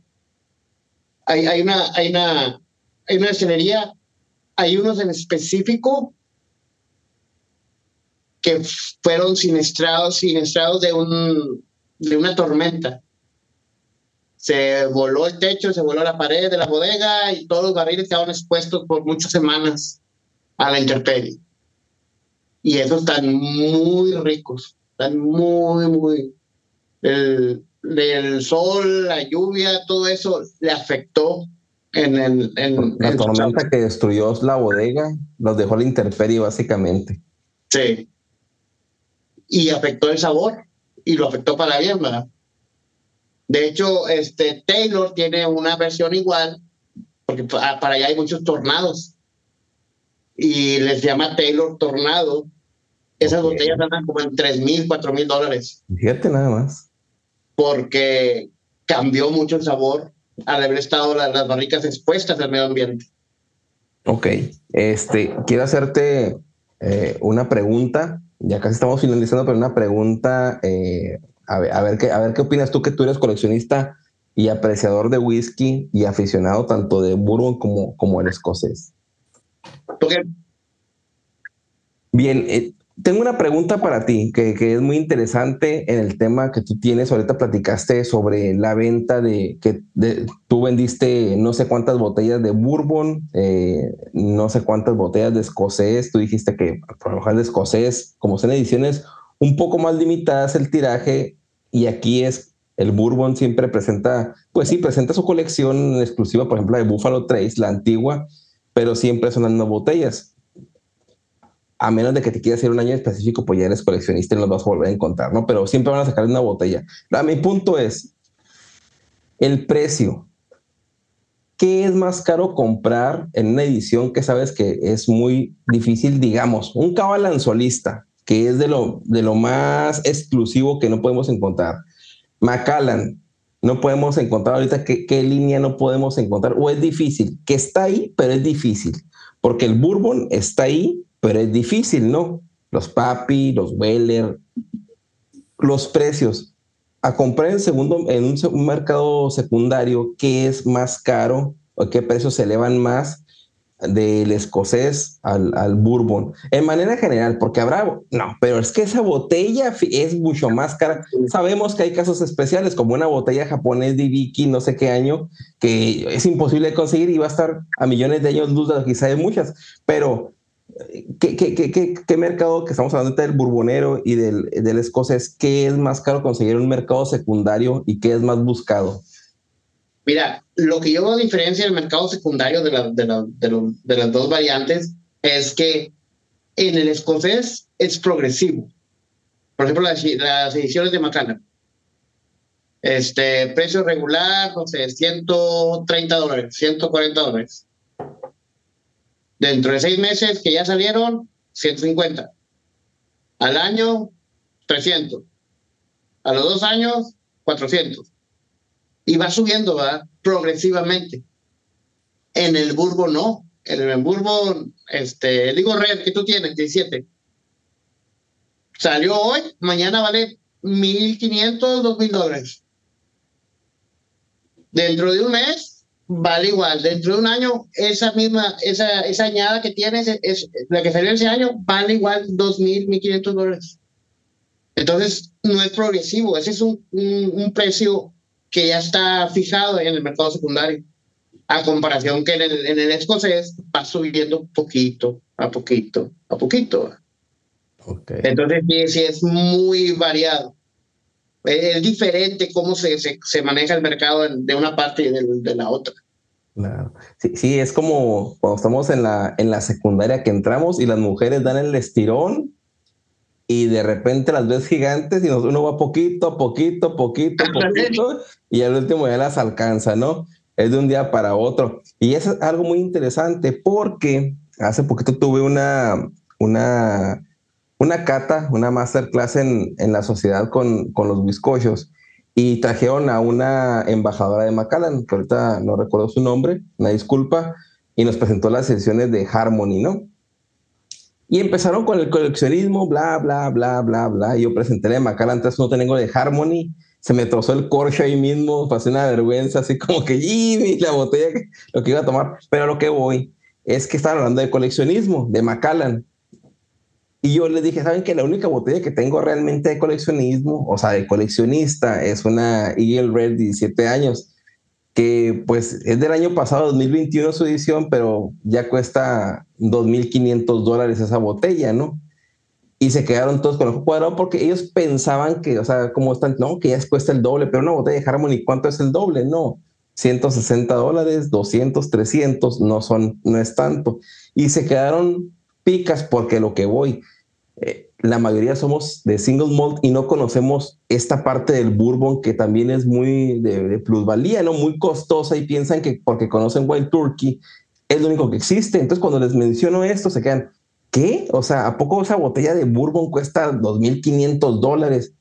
Hay, hay, una, hay, una, hay una destilería, hay unos en específico que fueron siniestrados, siniestrados de, un, de una tormenta. Se voló el techo, se voló la pared de la bodega y todos los barriles quedaron expuestos por muchas semanas a la intemperie. Y esos están muy ricos, están muy, muy... El, el sol, la lluvia, todo eso le afectó en el... En, la tormenta que destruyó la bodega los dejó a la intemperie básicamente. Sí. Y afectó el sabor y lo afectó para bien, ¿verdad? De hecho, este Taylor tiene una versión igual, porque para allá hay muchos tornados. Y les llama Taylor Tornado. Esas botellas andan como en 3 mil, 4 mil dólares. Fíjate nada más. Porque cambió mucho el sabor al haber estado las, las barricas expuestas al medio ambiente. Ok, este, quiero hacerte eh, una pregunta, ya casi estamos finalizando, pero una pregunta eh, a ver, a ver, qué, a ver qué opinas tú que tú eres coleccionista y apreciador de whisky y aficionado tanto de bourbon como, como el escocés. Bien, eh, tengo una pregunta para ti que, que, es muy interesante en el tema que tú tienes. Ahorita platicaste sobre la venta de que tú vendiste no sé cuántas botellas de bourbon, eh, no sé cuántas botellas de escocés. Tú dijiste que por lo de escocés, como son ediciones un poco más limitadas el tiraje, y aquí es el Bourbon siempre presenta, pues sí, presenta su colección exclusiva, por ejemplo, de Buffalo Trace, la antigua, pero siempre son las no botellas. A menos de que te quieras hacer un año específico, pues ya eres coleccionista y no los vas a volver a encontrar, ¿no? Pero siempre van a sacar una botella. A mi punto es el precio. ¿Qué es más caro comprar en una edición que sabes que es muy difícil? Digamos, un cabalanzolista, que es de lo, de lo más exclusivo que no podemos encontrar. Macallan, no podemos encontrar ahorita qué, línea no podemos encontrar, o es difícil, que está ahí, pero es difícil, porque el Bourbon está ahí, pero es difícil, ¿no? Los Papi, los Weller, los precios. A comprar en, segundo, en un, mercado secundario, ¿qué es más caro o qué precios se elevan más? Del escocés al, al, bourbon, en manera general, porque habrá, no, pero es que esa botella es mucho más cara. Sabemos que hay casos especiales, como una botella japonés de Ibiki, no sé qué año, que es imposible conseguir y va a estar a millones de años luz de quizá de muchas, pero ¿qué, qué, qué, qué mercado que estamos hablando del bourbonero y del, del escocés, qué es más caro conseguir un mercado secundario y qué es más buscado? Mira, lo que yo veo diferencia del mercado secundario de, de, de, las dos variantes es que en el escocés es progresivo. Por ejemplo, las, las ediciones de Macana. Este, precio regular, no sé, 130 dólares, 140 dólares. Dentro de seis meses que ya salieron, 150. Al año, 300. A los dos años, 400 y va subiendo ¿verdad? progresivamente. En el Burbo no. En el Burbo, este, digo Red, que tú tienes, 17. Salió hoy, mañana vale 1.500, 2.000 dólares. Dentro de un mes vale igual. Dentro de un año, esa misma, esa, esa añada que tienes, es, la que salió ese año, vale igual 2.000, 1.500 dólares. Entonces, no es progresivo. Ese es un, un, precio que ya está fijado en el mercado secundario. A comparación que en el, en el escocés va subiendo poquito a poquito a poquito. Entonces, sí, sí, es muy variado. Es, diferente cómo se, se, se, maneja el mercado de una parte y de, de la otra. Claro. Sí, sí, es como cuando estamos en la, en la secundaria que entramos y las mujeres dan el estirón y de repente las ves gigantes y uno va poquito, poquito, poquito, poquito y al último ya las alcanza, ¿no? Es de un día para otro. Y es algo muy interesante porque hace poquito tuve una, una una cata, una masterclass en, en la sociedad con, con los bizcochos y trajeron a una embajadora de Macallan, que ahorita no recuerdo su nombre, una disculpa, y nos presentó las sesiones de Harmony, ¿no? Y empezaron con el coleccionismo, bla, bla, bla, bla, bla. Yo presenté de Macallan, entonces no tengo de Harmony. Se me trozó el corcho ahí mismo, pasé una vergüenza, así como que, Jimmy, la botella, lo que iba a tomar. Pero a lo que voy es que estaban hablando de coleccionismo, de Macallan. Y yo le dije, ¿saben que la única botella que tengo realmente de coleccionismo, o sea, de coleccionista, es una Eagle Red 17 años, que pues es del año pasado, 2021 su edición, pero ya cuesta 2.500 dólares esa botella, ¿no? Y se quedaron todos con el cuadrado porque ellos pensaban que, o sea, como están, no, que ya cuesta el doble, pero una botella de Harmony, ¿cuánto es el doble? No, 160 dólares, 200, 300, no son, no es tanto. Y se quedaron picas porque lo que voy, eh, la mayoría somos de single malt y no conocemos esta parte del bourbon que también es muy de, plusvalía, ¿no? Muy costosa y piensan que porque conocen Wild Turkey es lo único que existe. Entonces cuando les menciono esto se quedan, ¿qué? O sea, ¿a poco esa botella de bourbon cuesta 2.500 dólares?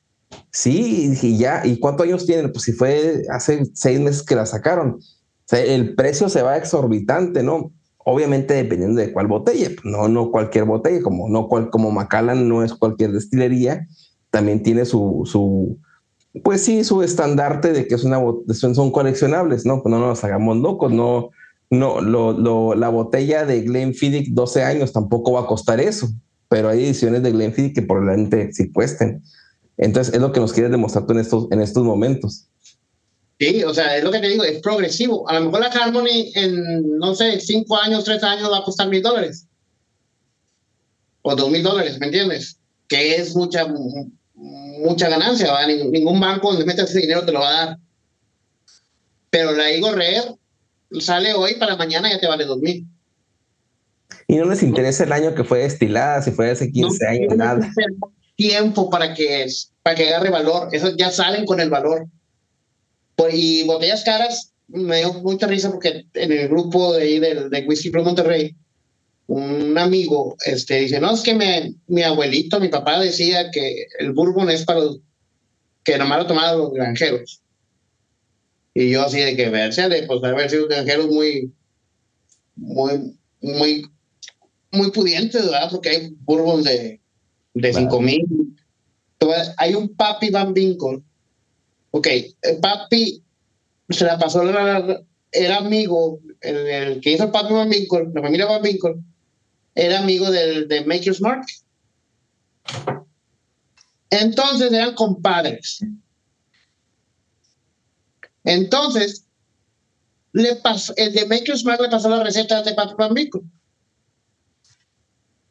Sí, y ya, ¿y cuántos años tienen? Pues si fue hace seis meses que la sacaron. O sea, el precio se va exorbitante, ¿no? Obviamente dependiendo de cuál botella, pues, no, no cualquier botella, como, no cual, como Macallan no es cualquier destilería, también tiene su, su, pues sí, su estandarte de que es una, son, coleccionables, ¿no? Pues no nos hagamos locos, no, no, lo, lo, la botella de Glenfiddich 12 años tampoco va a costar eso, pero hay ediciones de Glenfiddich que probablemente sí cuesten. Entonces es lo que nos quieres demostrar tú en estos, en estos momentos. Sí, o sea, es lo que te digo, es progresivo. A lo mejor la Harmony en, no sé, cinco años, tres años va a costar mil dólares. O dos mil dólares, ¿me entiendes? Que es mucha, mucha ganancia, ¿va? Ningún banco donde metas ese dinero te lo va a dar. Pero la Igor Rare sale hoy para mañana ya te vale dos mil. Y no les interesa el año que fue destilada, si fue hace 15 años, nada. Tiempo para que, para que agarre valor. Esos ya salen con el valor. Y botellas caras, me dio mucha risa porque en el grupo de, ahí de, de Whisky Pro Monterrey, un amigo este, dice, no, es que me, mi abuelito, mi papá decía que el bourbon es para los que nomás lo tomaban los granjeros. Y yo así de que verse, de pues haber sido granjeros muy, muy, muy, muy pudientes, ¿verdad? Porque hay bourbon de, de 5 mil. Hay un papi Van Winkle Ok, papi se la pasó, era amigo, el, que hizo el papi Van Winkle, la familia Van Winkle, era amigo del, de Maker's Mark. Entonces eran compadres. Entonces, le pasó, el de Maker's Mark le pasó la receta de Papi Van Winkle.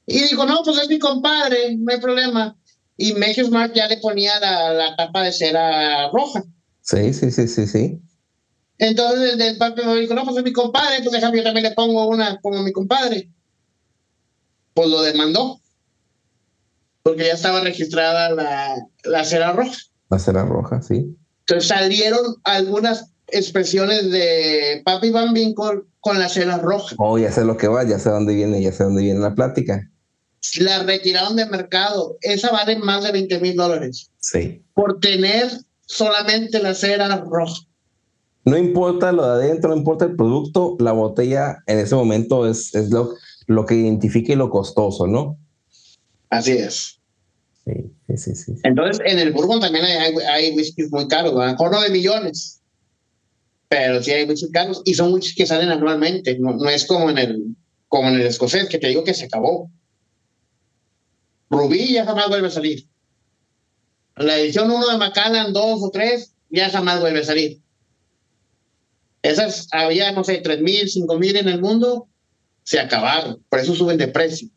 Y dijo, no, pues es mi compadre, no hay problema y Maker's Smart ya le ponía la, la, tapa de cera roja. Sí, sí, sí, sí, sí. Entonces el, papi me dijo, no, pues es mi compadre, pues déjame, yo también le pongo una como mi compadre. Pues lo demandó. Porque ya estaba registrada la, la cera roja. La cera roja, sí. Entonces salieron algunas expresiones de Papi Van Winkle con la cera roja. Oh, ya sé lo que va, ya sé dónde viene, ya sé dónde viene la plática la retiraron del mercado. Esa vale más de 20 mil dólares. Sí. Por tener solamente la cera roja. no importa lo de adentro, no importa el producto, la botella en ese momento es, es lo, lo que identifica y lo costoso, ¿no? Así es. Sí, sí, sí. Entonces, en el Bourbon también hay, hay whiskies muy caros, a lo mejor no de millones, pero sí hay whiskies caros y son whiskies que salen anualmente, no, no es como en, el, como en el escocés, que te digo que se acabó. Rubí ya jamás vuelve a salir. La edición 1 de Macallan, 2 o 3, ya jamás vuelve a salir. Esas había, no sé, 3 mil, 5 mil en el mundo, se acabaron. Por eso suben de precio.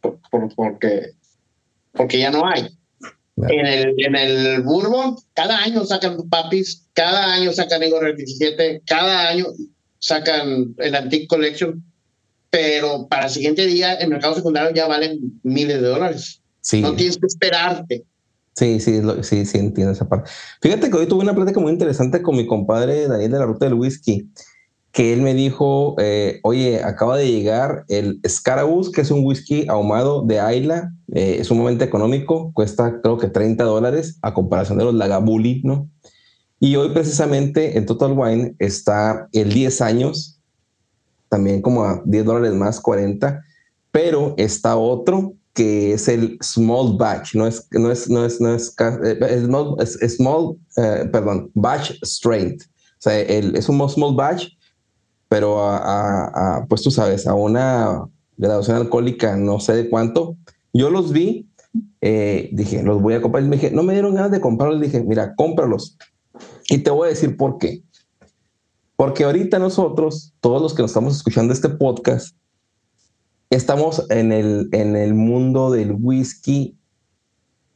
Por, por, porque, porque ya no hay. En el, en el Bourbon, cada año sacan papis, cada año sacan Igor 17, cada año sacan el Antique Collection, pero para el siguiente día el mercado secundario ya valen miles de dólares. Sí. No tienes que esperarte. Sí, sí, sí, sí, entiendo esa parte. Fíjate que hoy tuve una plática muy interesante con mi compadre Daniel de la Ruta del Whisky, que él me dijo, eh, oye, acaba de llegar el Scarabus, que es un whisky ahumado de Ayla, eh, es sumamente económico, cuesta creo que 30 dólares a comparación de los Lagavulin, ¿no? Y hoy precisamente en Total Wine está el 10 años, también como a 10 dólares más, 40, pero está otro que es el small batch, no es, no es, no es, no es, es small, eh, perdón, batch strength. O sea, el, es un small batch, pero a, a, a, pues tú sabes, a una graduación alcohólica, no sé de cuánto. Yo los vi, eh, dije, los voy a comprar. Y me dije, no me dieron ganas de comprarlos. Dije, mira, cómpralos. Y te voy a decir por qué. Porque ahorita nosotros, todos los que nos estamos escuchando este podcast, estamos en el, en el mundo del whisky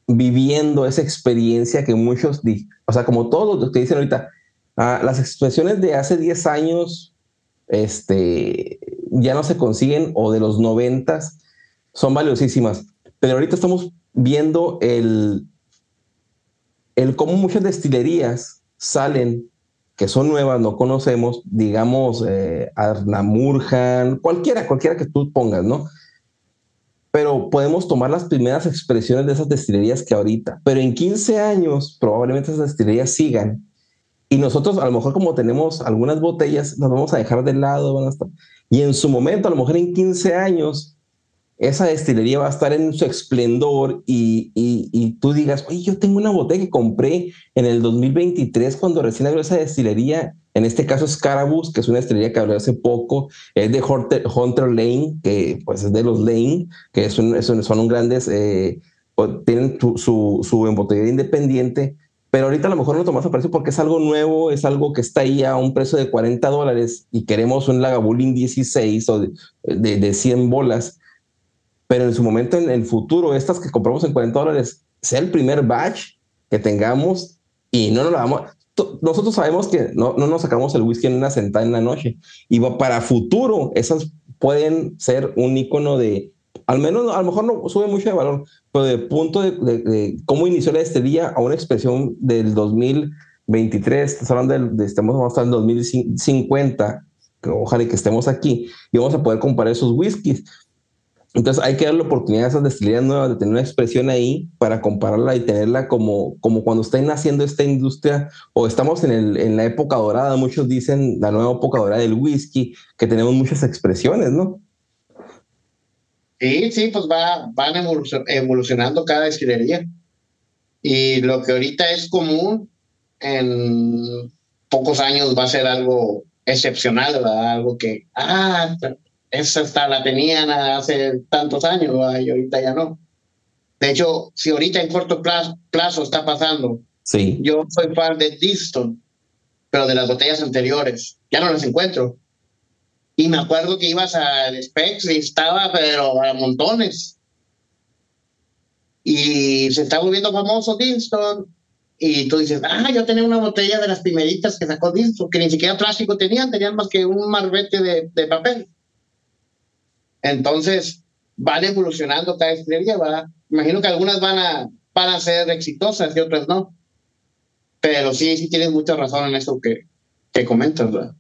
viviendo esa experiencia que muchos, o sea, como todos los que dicen ahorita, ah, las expresiones de hace 10 años este, ya no se consiguen o de los 90 son valiosísimas, pero ahorita estamos viendo el, el cómo muchas destilerías salen que son nuevas, no conocemos, digamos, eh, Arnamurjan, cualquiera, cualquiera que tú pongas, ¿no? Pero podemos tomar las primeras expresiones de esas destilerías que ahorita, pero en 15 años probablemente esas destilerías sigan. Y nosotros, a lo mejor, como tenemos algunas botellas, las vamos a dejar de lado. Van a estar, y en su momento, a lo mejor en 15 años, esa destilería va a estar en su esplendor y, y, tú digas, oye, yo tengo una botella que compré en el 2023 cuando recién abrió esa destilería, en este caso es Carabus, que es una destilería que abrió hace poco, es de Hunter, Lane, que pues es de los Lane, que es un, es son grandes, eh, tienen su, su, embotellada independiente, pero ahorita a lo mejor no lo tomamos a precio porque es algo nuevo, es algo que está ahí a un precio de 40 dólares y queremos un Lagavulin 16 o de, de, de 100 bolas pero en su momento, en el futuro, estas que compramos en 40 dólares, sea el primer batch que tengamos y no nos la vamos. Nosotros sabemos que no, no nos sacamos el whisky en una sentada en la noche y para futuro, esas pueden ser un icono de, al menos a lo mejor no sube mucho de valor, pero de punto de, de, de cómo inició la día a una expresión del 2023, estamos hablando de, estamos vamos a en 2050, ojalá que estemos aquí y vamos a poder comparar esos whiskies entonces hay que dar la oportunidad a esas destilerías nuevas de tener una expresión ahí para compararla y tenerla como, como cuando está naciendo esta industria o estamos en, el, en la época dorada, muchos dicen la nueva época dorada del whisky, que tenemos muchas expresiones, ¿no? Sí, sí, pues va, van evolucionando cada destilería. Y lo que ahorita es común, en pocos años va a ser algo excepcional, ¿verdad? Algo que, ah, esa hasta la tenían hace tantos años y ahorita ya no. De hecho, si ahorita en corto plazo, plazo está pasando, sí. yo soy fan de Diston, pero de las botellas anteriores, ya no las encuentro. Y me acuerdo que ibas al Specs y estaba, pero a montones. Y se está volviendo famoso Dinston. Y tú dices, ah, yo tenía una botella de las primeritas que sacó Dinston, que ni siquiera plástico tenían, tenían más que un marbete de, de papel. Entonces, van evolucionando cada estrella, va. Imagino que algunas van a, van a ser exitosas y otras no. Pero sí, sí tienes mucha razón en eso que, que comentas, ¿verdad?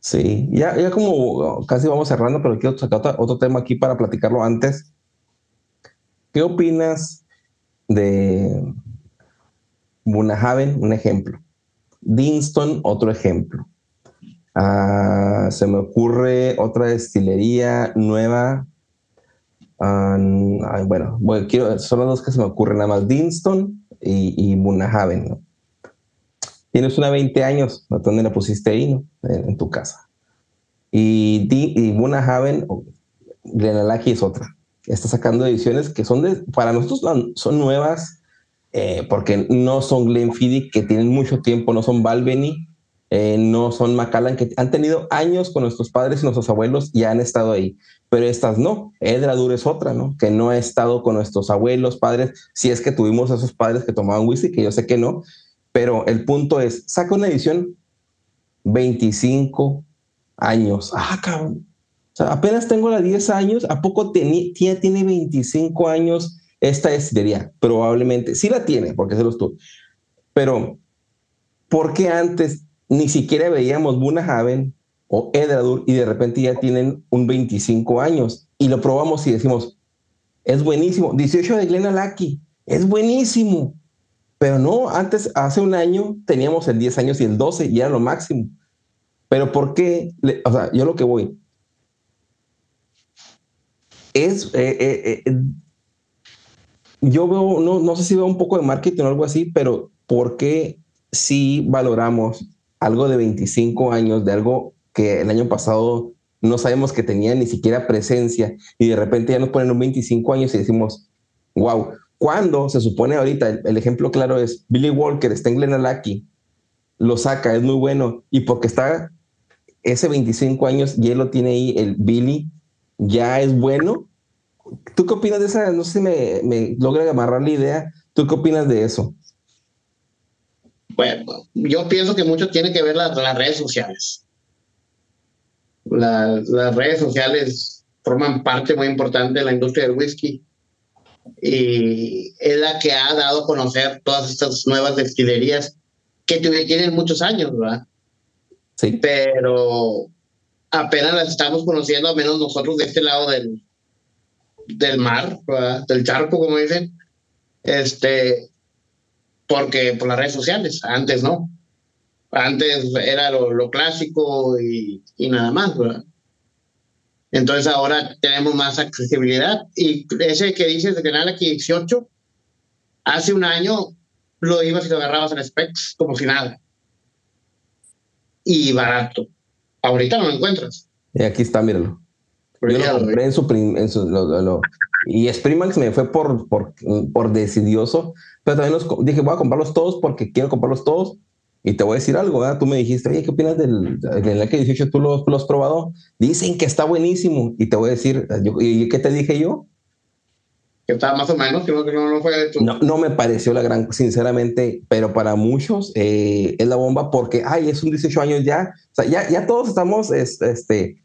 Sí, ya, ya como casi vamos cerrando, pero quiero sacar otro, otro tema aquí para platicarlo antes. ¿Qué opinas de Bunahaven, un ejemplo? Dinston, otro ejemplo. Ah, se me ocurre otra destilería nueva. Ah, bueno, quiero, son las dos que se me ocurren, nada más Dinston y, y Munahaven. Tienes una 20 años, ¿dónde la pusiste ahí, no? en, tu casa? Y, y Munahaven, Glenalaki es otra. Está sacando ediciones que son de, para nosotros son nuevas, eh, porque no son Glenfiddich que tienen mucho tiempo, no son Balvenie, eh, no son Macallan que han tenido años con nuestros padres y nuestros abuelos y han estado ahí. Pero estas no. Edradur es otra, ¿no? Que no ha estado con nuestros abuelos, padres, si es que tuvimos a esos padres que tomaban whisky, que yo sé que no. Pero el punto es, saca una edición 25 años. Ah, cabrón. O sea, apenas tengo la 10 años, ¿a poco ya tiene 25 años esta destilería? Probablemente. Sí la tiene, porque se los tuvo. Pero, ¿por qué antes ni siquiera veíamos Haven o Edradur y de repente ya tienen un 25 años? Y lo probamos y decimos, es buenísimo. 18 de Glen Alaki, es buenísimo. Pero no, antes, hace un año, teníamos el 10 años y el 12 y era lo máximo. Pero ¿por qué? O sea, yo lo que voy, es, eh, eh, eh, yo veo, no, no sé si veo un poco de marketing o algo así, pero ¿por qué si valoramos algo de 25 años, de algo que el año pasado no sabemos que tenía ni siquiera presencia y de repente ya nos ponen un 25 años y decimos, wow, cuando se supone ahorita, el, ejemplo claro es Billy Walker está en Glenalaki, lo saca, es muy bueno y porque está ese 25 años y él lo tiene ahí, el Billy ya es bueno. ¿Tú qué opinas de esa? No sé si me, me logra amarrar la idea. ¿Tú qué opinas de eso? Bueno, yo pienso que mucho tiene que ver las, las redes sociales. las redes sociales forman parte muy importante de la industria del whisky y es la que ha dado a conocer todas estas nuevas destilerías que tienen muchos años, ¿verdad? Sí. Pero apenas las estamos conociendo, al menos nosotros de este lado del, del mar, del charco, como dicen, este, porque por las redes sociales, antes no. Antes era lo, clásico y, y, nada más, ¿verdad? Entonces ahora tenemos más accesibilidad. Y ese que dices de canal aquí 18, hace un año lo ibas y lo agarrabas en specs como si nada. Y barato. Ahorita no lo encuentras. Y aquí está, míralo. Yo lo compré en su, en su lo, y Sprimax me fue por, por, por decidioso, pero también los, dije, voy a comprarlos todos porque quiero comprarlos todos. Y te voy a decir algo, ¿verdad? Tú me dijiste, oye, ¿qué opinas del, del 18 ¿Tú lo, lo, has probado? Dicen que está buenísimo. Y te voy a decir, ¿y qué te dije yo? Que estaba más o menos, que no, que no, fue No, no me pareció la gran, sinceramente, pero para muchos eh, es la bomba porque, ay, es un 18 años ya. O sea, ya, ya todos estamos, este,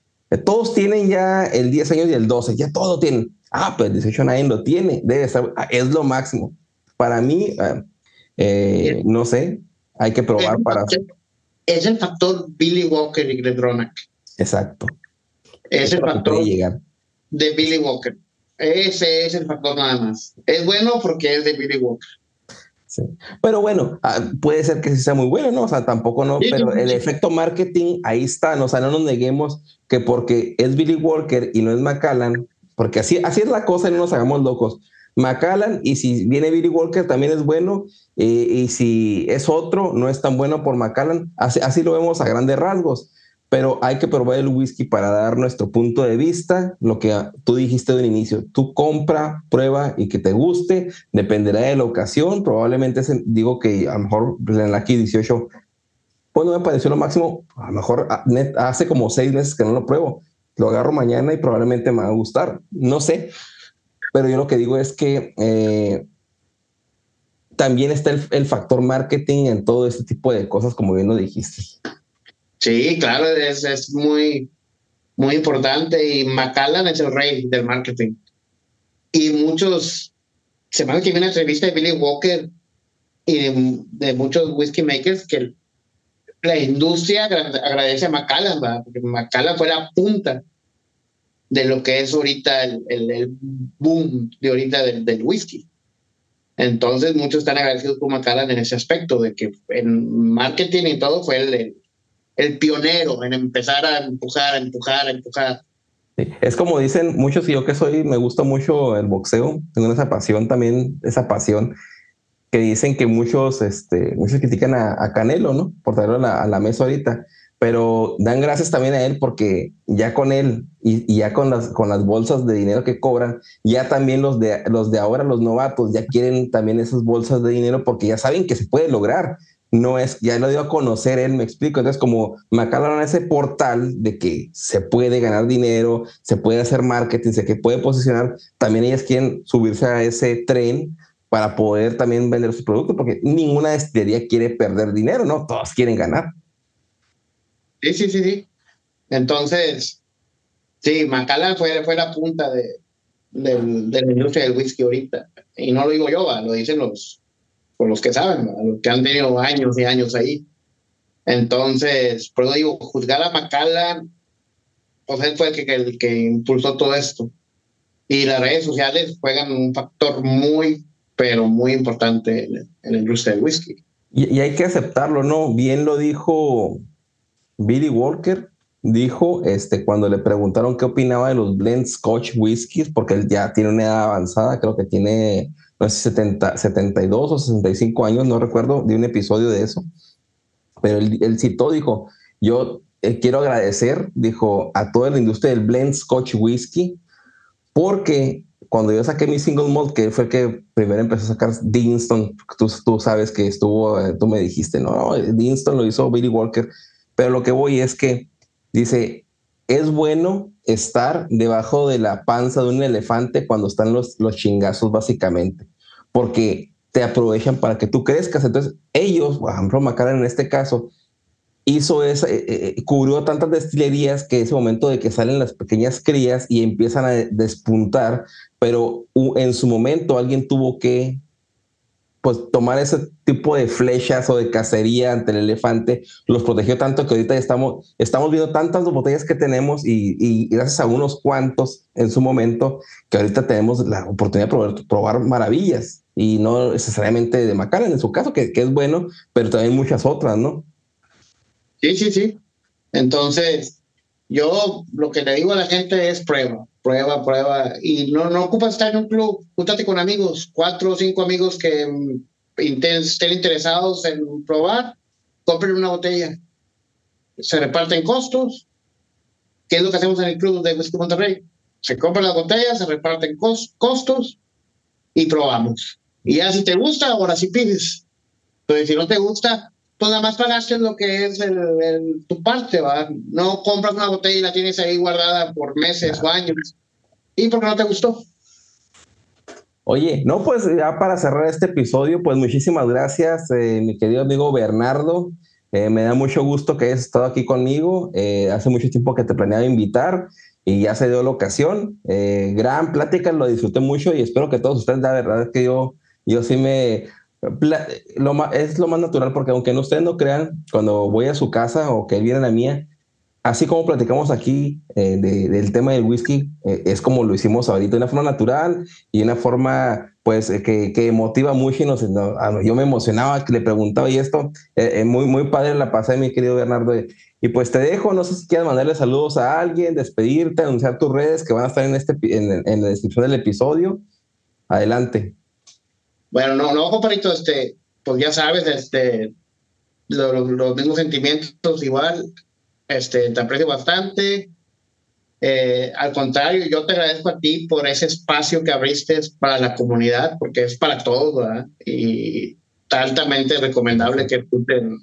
todos tienen ya el 10 años y el 12, ya todo tienen. Ah, pues el 18 nadie lo tiene, debe estar, ah, es lo máximo. Para mí, ah, eh, no sé, hay que probar para... Es el factor Billy Walker y Gledronak. Exacto. Es el factor de Billy Walker. Ese es el factor nada más. Es bueno porque es de Billy Walker. Sí. Pero bueno, ah, puede ser que sea muy bueno, ¿no? O sea, tampoco no, pero el efecto marketing ahí está, ¿no? o sea, no nos neguemos que porque es Billy Walker y no es Macallan, porque así, así es la cosa y no nos hagamos locos. Macallan, y si viene Billy Walker también es bueno, eh, y si es otro, no es tan bueno por Macallan, así, así lo vemos a grandes rasgos. Pero hay que probar el whisky para dar nuestro punto de vista, lo que tú dijiste del inicio, tú compra, prueba y que te guste, dependerá de la ocasión, probablemente digo que a lo mejor en la aquí 18, pues no me pareció lo máximo, a lo mejor ah, hace como seis meses que no lo pruebo, lo agarro mañana y probablemente me va a gustar, no sé, pero yo lo que digo es que eh, también está el, factor marketing en todo este tipo de cosas, como bien lo dijiste. Sí, claro, es, es muy, muy importante y Macallan es el rey del marketing. Y muchos, se me que vi una entrevista de Billy Walker y de, muchos whiskey makers que la industria agradece a Macallan, porque Macallan fue la punta de lo que es ahorita el, el, boom de ahorita del, del, whisky. Entonces muchos están agradecidos con Macallan en ese aspecto, de que en marketing y todo fue el, el pionero en empezar a empujar, a empujar, a empujar. Es como dicen muchos, y yo que soy, me gusta mucho el boxeo, tengo esa pasión también, esa pasión, que dicen que muchos, este, muchos critican a, Canelo, ¿no? Por traerlo a la, mesa ahorita, pero dan gracias también a él porque ya con él y, ya con las, con las bolsas de dinero que cobran, ya también los de, los de ahora, los novatos, ya quieren también esas bolsas de dinero porque ya saben que se puede lograr no es, ya lo dio a conocer él, me explico. Entonces, como en ese portal de que se puede ganar dinero, se puede hacer marketing, se puede posicionar, también ellas quieren subirse a ese tren para poder también vender sus productos, porque ninguna destilería quiere perder dinero, ¿no? Todos quieren ganar. Sí, sí, sí, sí. Entonces, sí, Macallan fue, fue la punta de, de la industria del whisky ahorita. Y no lo digo yo, lo dicen los, por los que saben, los que han tenido años y años ahí. Entonces, por eso digo, juzgar a Macallan, pues él fue el que, que impulsó todo esto. Y las redes sociales juegan un factor muy, pero muy importante en, la industria del whisky. Y, y, hay que aceptarlo, ¿no? Bien lo dijo Billy Walker, dijo este, cuando le preguntaron qué opinaba de los blend Scotch whiskies, porque él ya tiene una edad avanzada, creo que tiene no sé, 70, 72 o 65 años, no recuerdo, de un episodio de eso. Pero él, citó, dijo, yo eh, quiero agradecer, dijo, a toda la industria del blend Scotch Whisky, porque cuando yo saqué mi single malt, que fue el que primero empezó a sacar Deanston, tú, tú sabes que estuvo, eh, tú me dijiste, no, no, Deanston lo hizo Billy Walker, pero lo que voy es que dice, es bueno estar debajo de la panza de un elefante cuando están los, los chingazos, básicamente, porque te aprovechan para que tú crezcas. Entonces, ellos, por ejemplo, Macaran en este caso, hizo esa, eh, eh, cubrió tantas destilerías que ese momento de que salen las pequeñas crías y empiezan a despuntar, pero en su momento alguien tuvo que pues tomar ese tipo de flechas o de cacería ante el elefante los protegió tanto que ahorita estamos, estamos viendo tantas botellas que tenemos y, gracias a unos cuantos en su momento que ahorita tenemos la oportunidad de probar, maravillas y no necesariamente de Macallan en su caso, que, que es bueno, pero también muchas otras, ¿no? Sí, sí, sí. Entonces, yo lo que le digo a la gente es prueba, prueba, prueba. Y no, no ocupas estar en un club, júntate con amigos, cuatro o cinco amigos que mm, estén interesados en probar, compren una botella. Se reparten costos. ¿Qué es lo que hacemos en el club de Whisky Monterrey? Se compran las botellas, se reparten costos y probamos. Y ya si te gusta, ahora sí pides. Pero si no te gusta, pues nada más pagaste lo que es el, tu parte, ¿va? No compras una botella y la tienes ahí guardada por meses o años. ¿Y por qué no te gustó? Oye, no, pues ya para cerrar este episodio, pues muchísimas gracias, eh, mi querido amigo Bernardo. Eh, me da mucho gusto que hayas estado aquí conmigo. Eh, hace mucho tiempo que te planeaba invitar y ya se dio la ocasión. gran plática, lo disfruté mucho y espero que todos ustedes, la verdad que yo, yo sí me, lo es lo más natural porque aunque ustedes no crean, cuando voy a su casa o que él viene a la mía, así como platicamos aquí eh, del tema del whisky, eh, es como lo hicimos ahorita, de una forma natural y una forma pues eh, que, que, motiva mucho y nos, yo me emocionaba que le preguntaba y esto, muy, muy padre la pasada, mi querido Bernardo. Y pues te dejo, no sé si quieres mandarle saludos a alguien, despedirte, anunciar tus redes que van a estar en, este, en, en la descripción del episodio. Adelante. Bueno, no, no, compadrito, este, pues ya sabes, este, los mismos sentimientos igual, este, te aprecio bastante. Eh, al contrario, yo te agradezco a ti por ese espacio que abriste para la comunidad, porque es para todos, ¿verdad? Y altamente recomendable que escuchen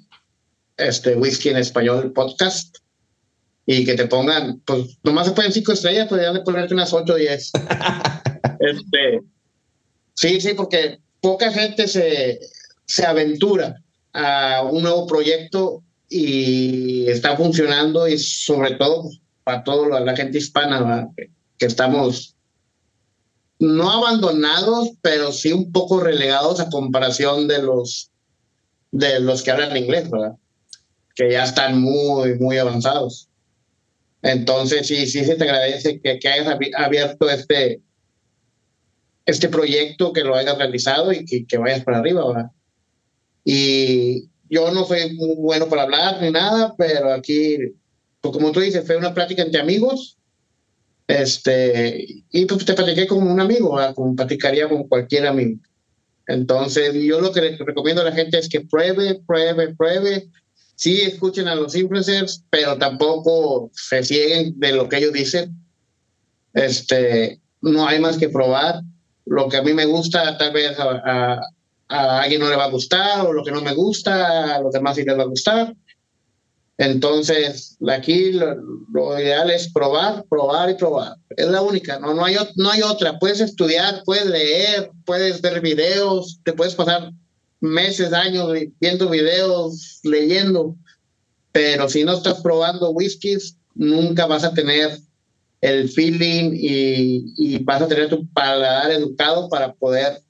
este Whisky en Español podcast y que te pongan, pues nomás se pueden cinco estrellas, podrían de ponerte unas ocho o diez. [LAUGHS] este, sí, sí, porque poca gente se, se aventura a un nuevo proyecto y está funcionando y sobre todo para toda la gente hispana que estamos no abandonados pero sí un poco relegados a comparación de los de los que hablan inglés verdad que ya están muy muy avanzados. Entonces sí sí se te agradece que, que hayas abierto este este proyecto, que lo hayas realizado y que, que vayas para arriba, ¿verdad? Y yo no soy muy bueno para hablar ni nada, pero aquí, pues como tú dices, fue una plática entre amigos. Este, y pues te platiqué como un amigo, como platicaría con cualquier amigo. Entonces, yo lo que recomiendo a la gente es que pruebe, pruebe, pruebe. Sí, escuchen a los influencers, pero tampoco se cieguen de lo que ellos dicen. Este, no hay más que probar. Lo que a mí me gusta, tal vez a, alguien no le va a gustar o lo que no me gusta, a los demás sí les va a gustar. Entonces, aquí lo, ideal es probar, probar y probar. Es la única, no, no, hay, no hay otra. Puedes estudiar, puedes leer, puedes ver videos, te puedes pasar meses, años viendo videos, leyendo, pero si no estás probando whiskies, nunca vas a tener el feeling y, y vas a tener tu paladar educado para poder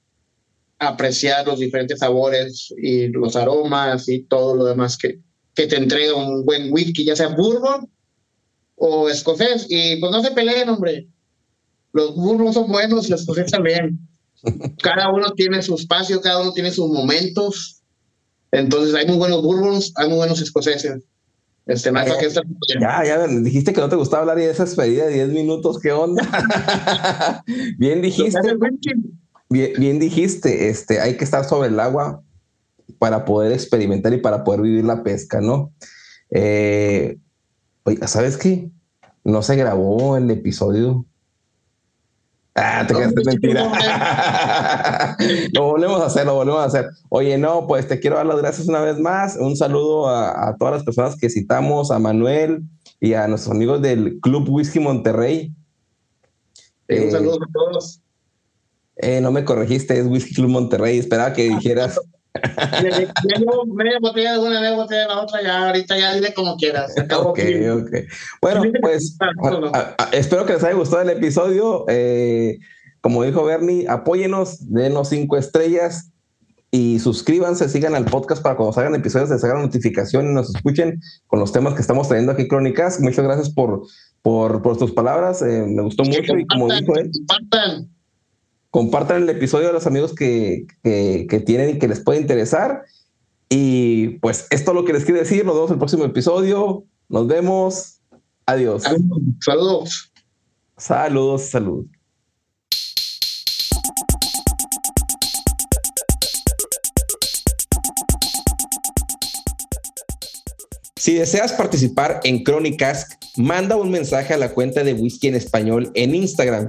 apreciar los diferentes sabores y los aromas y todo lo demás que, que te entrega un buen whisky, ya sea bourbon o escocés. Y pues no se peleen, hombre. Los bourbon son buenos y los escocés también. [LAUGHS] Cada uno tiene su espacio, cada uno tiene sus momentos. Entonces hay muy buenos bourbons, hay muy buenos escoceses. Este, más que ya, ya, dijiste que no te gustaba hablar y esa experiencia de 10 minutos, ¿qué onda? [LAUGHS] Bien dijiste. Bien, dijiste, este, hay que estar sobre el agua para poder experimentar y para poder vivir la pesca, ¿no? Eh, oye, ¿sabes qué? No se grabó el episodio. Ah, te quedaste mentira. [LAUGHS] lo volvemos a hacer, lo volvemos a hacer. Oye, no, pues te quiero dar las gracias una vez más. Un saludo a, todas las personas que citamos, a Manuel y a nuestros amigos del Club Whisky Monterrey. un eh, saludo a todos. Eh, no me corregiste, es Whisky Club Monterrey. Esperaba que dijeras. Media botella de una, media botella de la otra, ya ahorita ya dile como quieras. Ok, ok. Bueno, pues espero que les haya gustado el episodio. Eh, como dijo Bernie, apóyenos, denos cinco estrellas y suscríbanse, sigan al podcast para cuando salgan episodios les hagan notificación y nos escuchen con los temas que estamos trayendo aquí Crónicas. Muchas gracias por, por, por tus palabras, eh, me gustó mucho y como dijo él compartan el episodio a los amigos que, tienen y que les puede interesar. Y pues esto es lo que les quiero decir. Nos vemos en el próximo episodio. Nos vemos. Adiós. Saludos. Saludos, salud. Si deseas participar en Crónicas, manda un mensaje a la cuenta de Whisky en Español en Instagram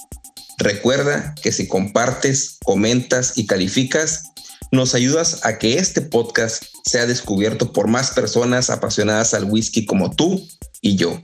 Recuerda que si compartes, comentas y calificas, nos ayudas a que este podcast sea descubierto por más personas apasionadas al whisky como tú y yo.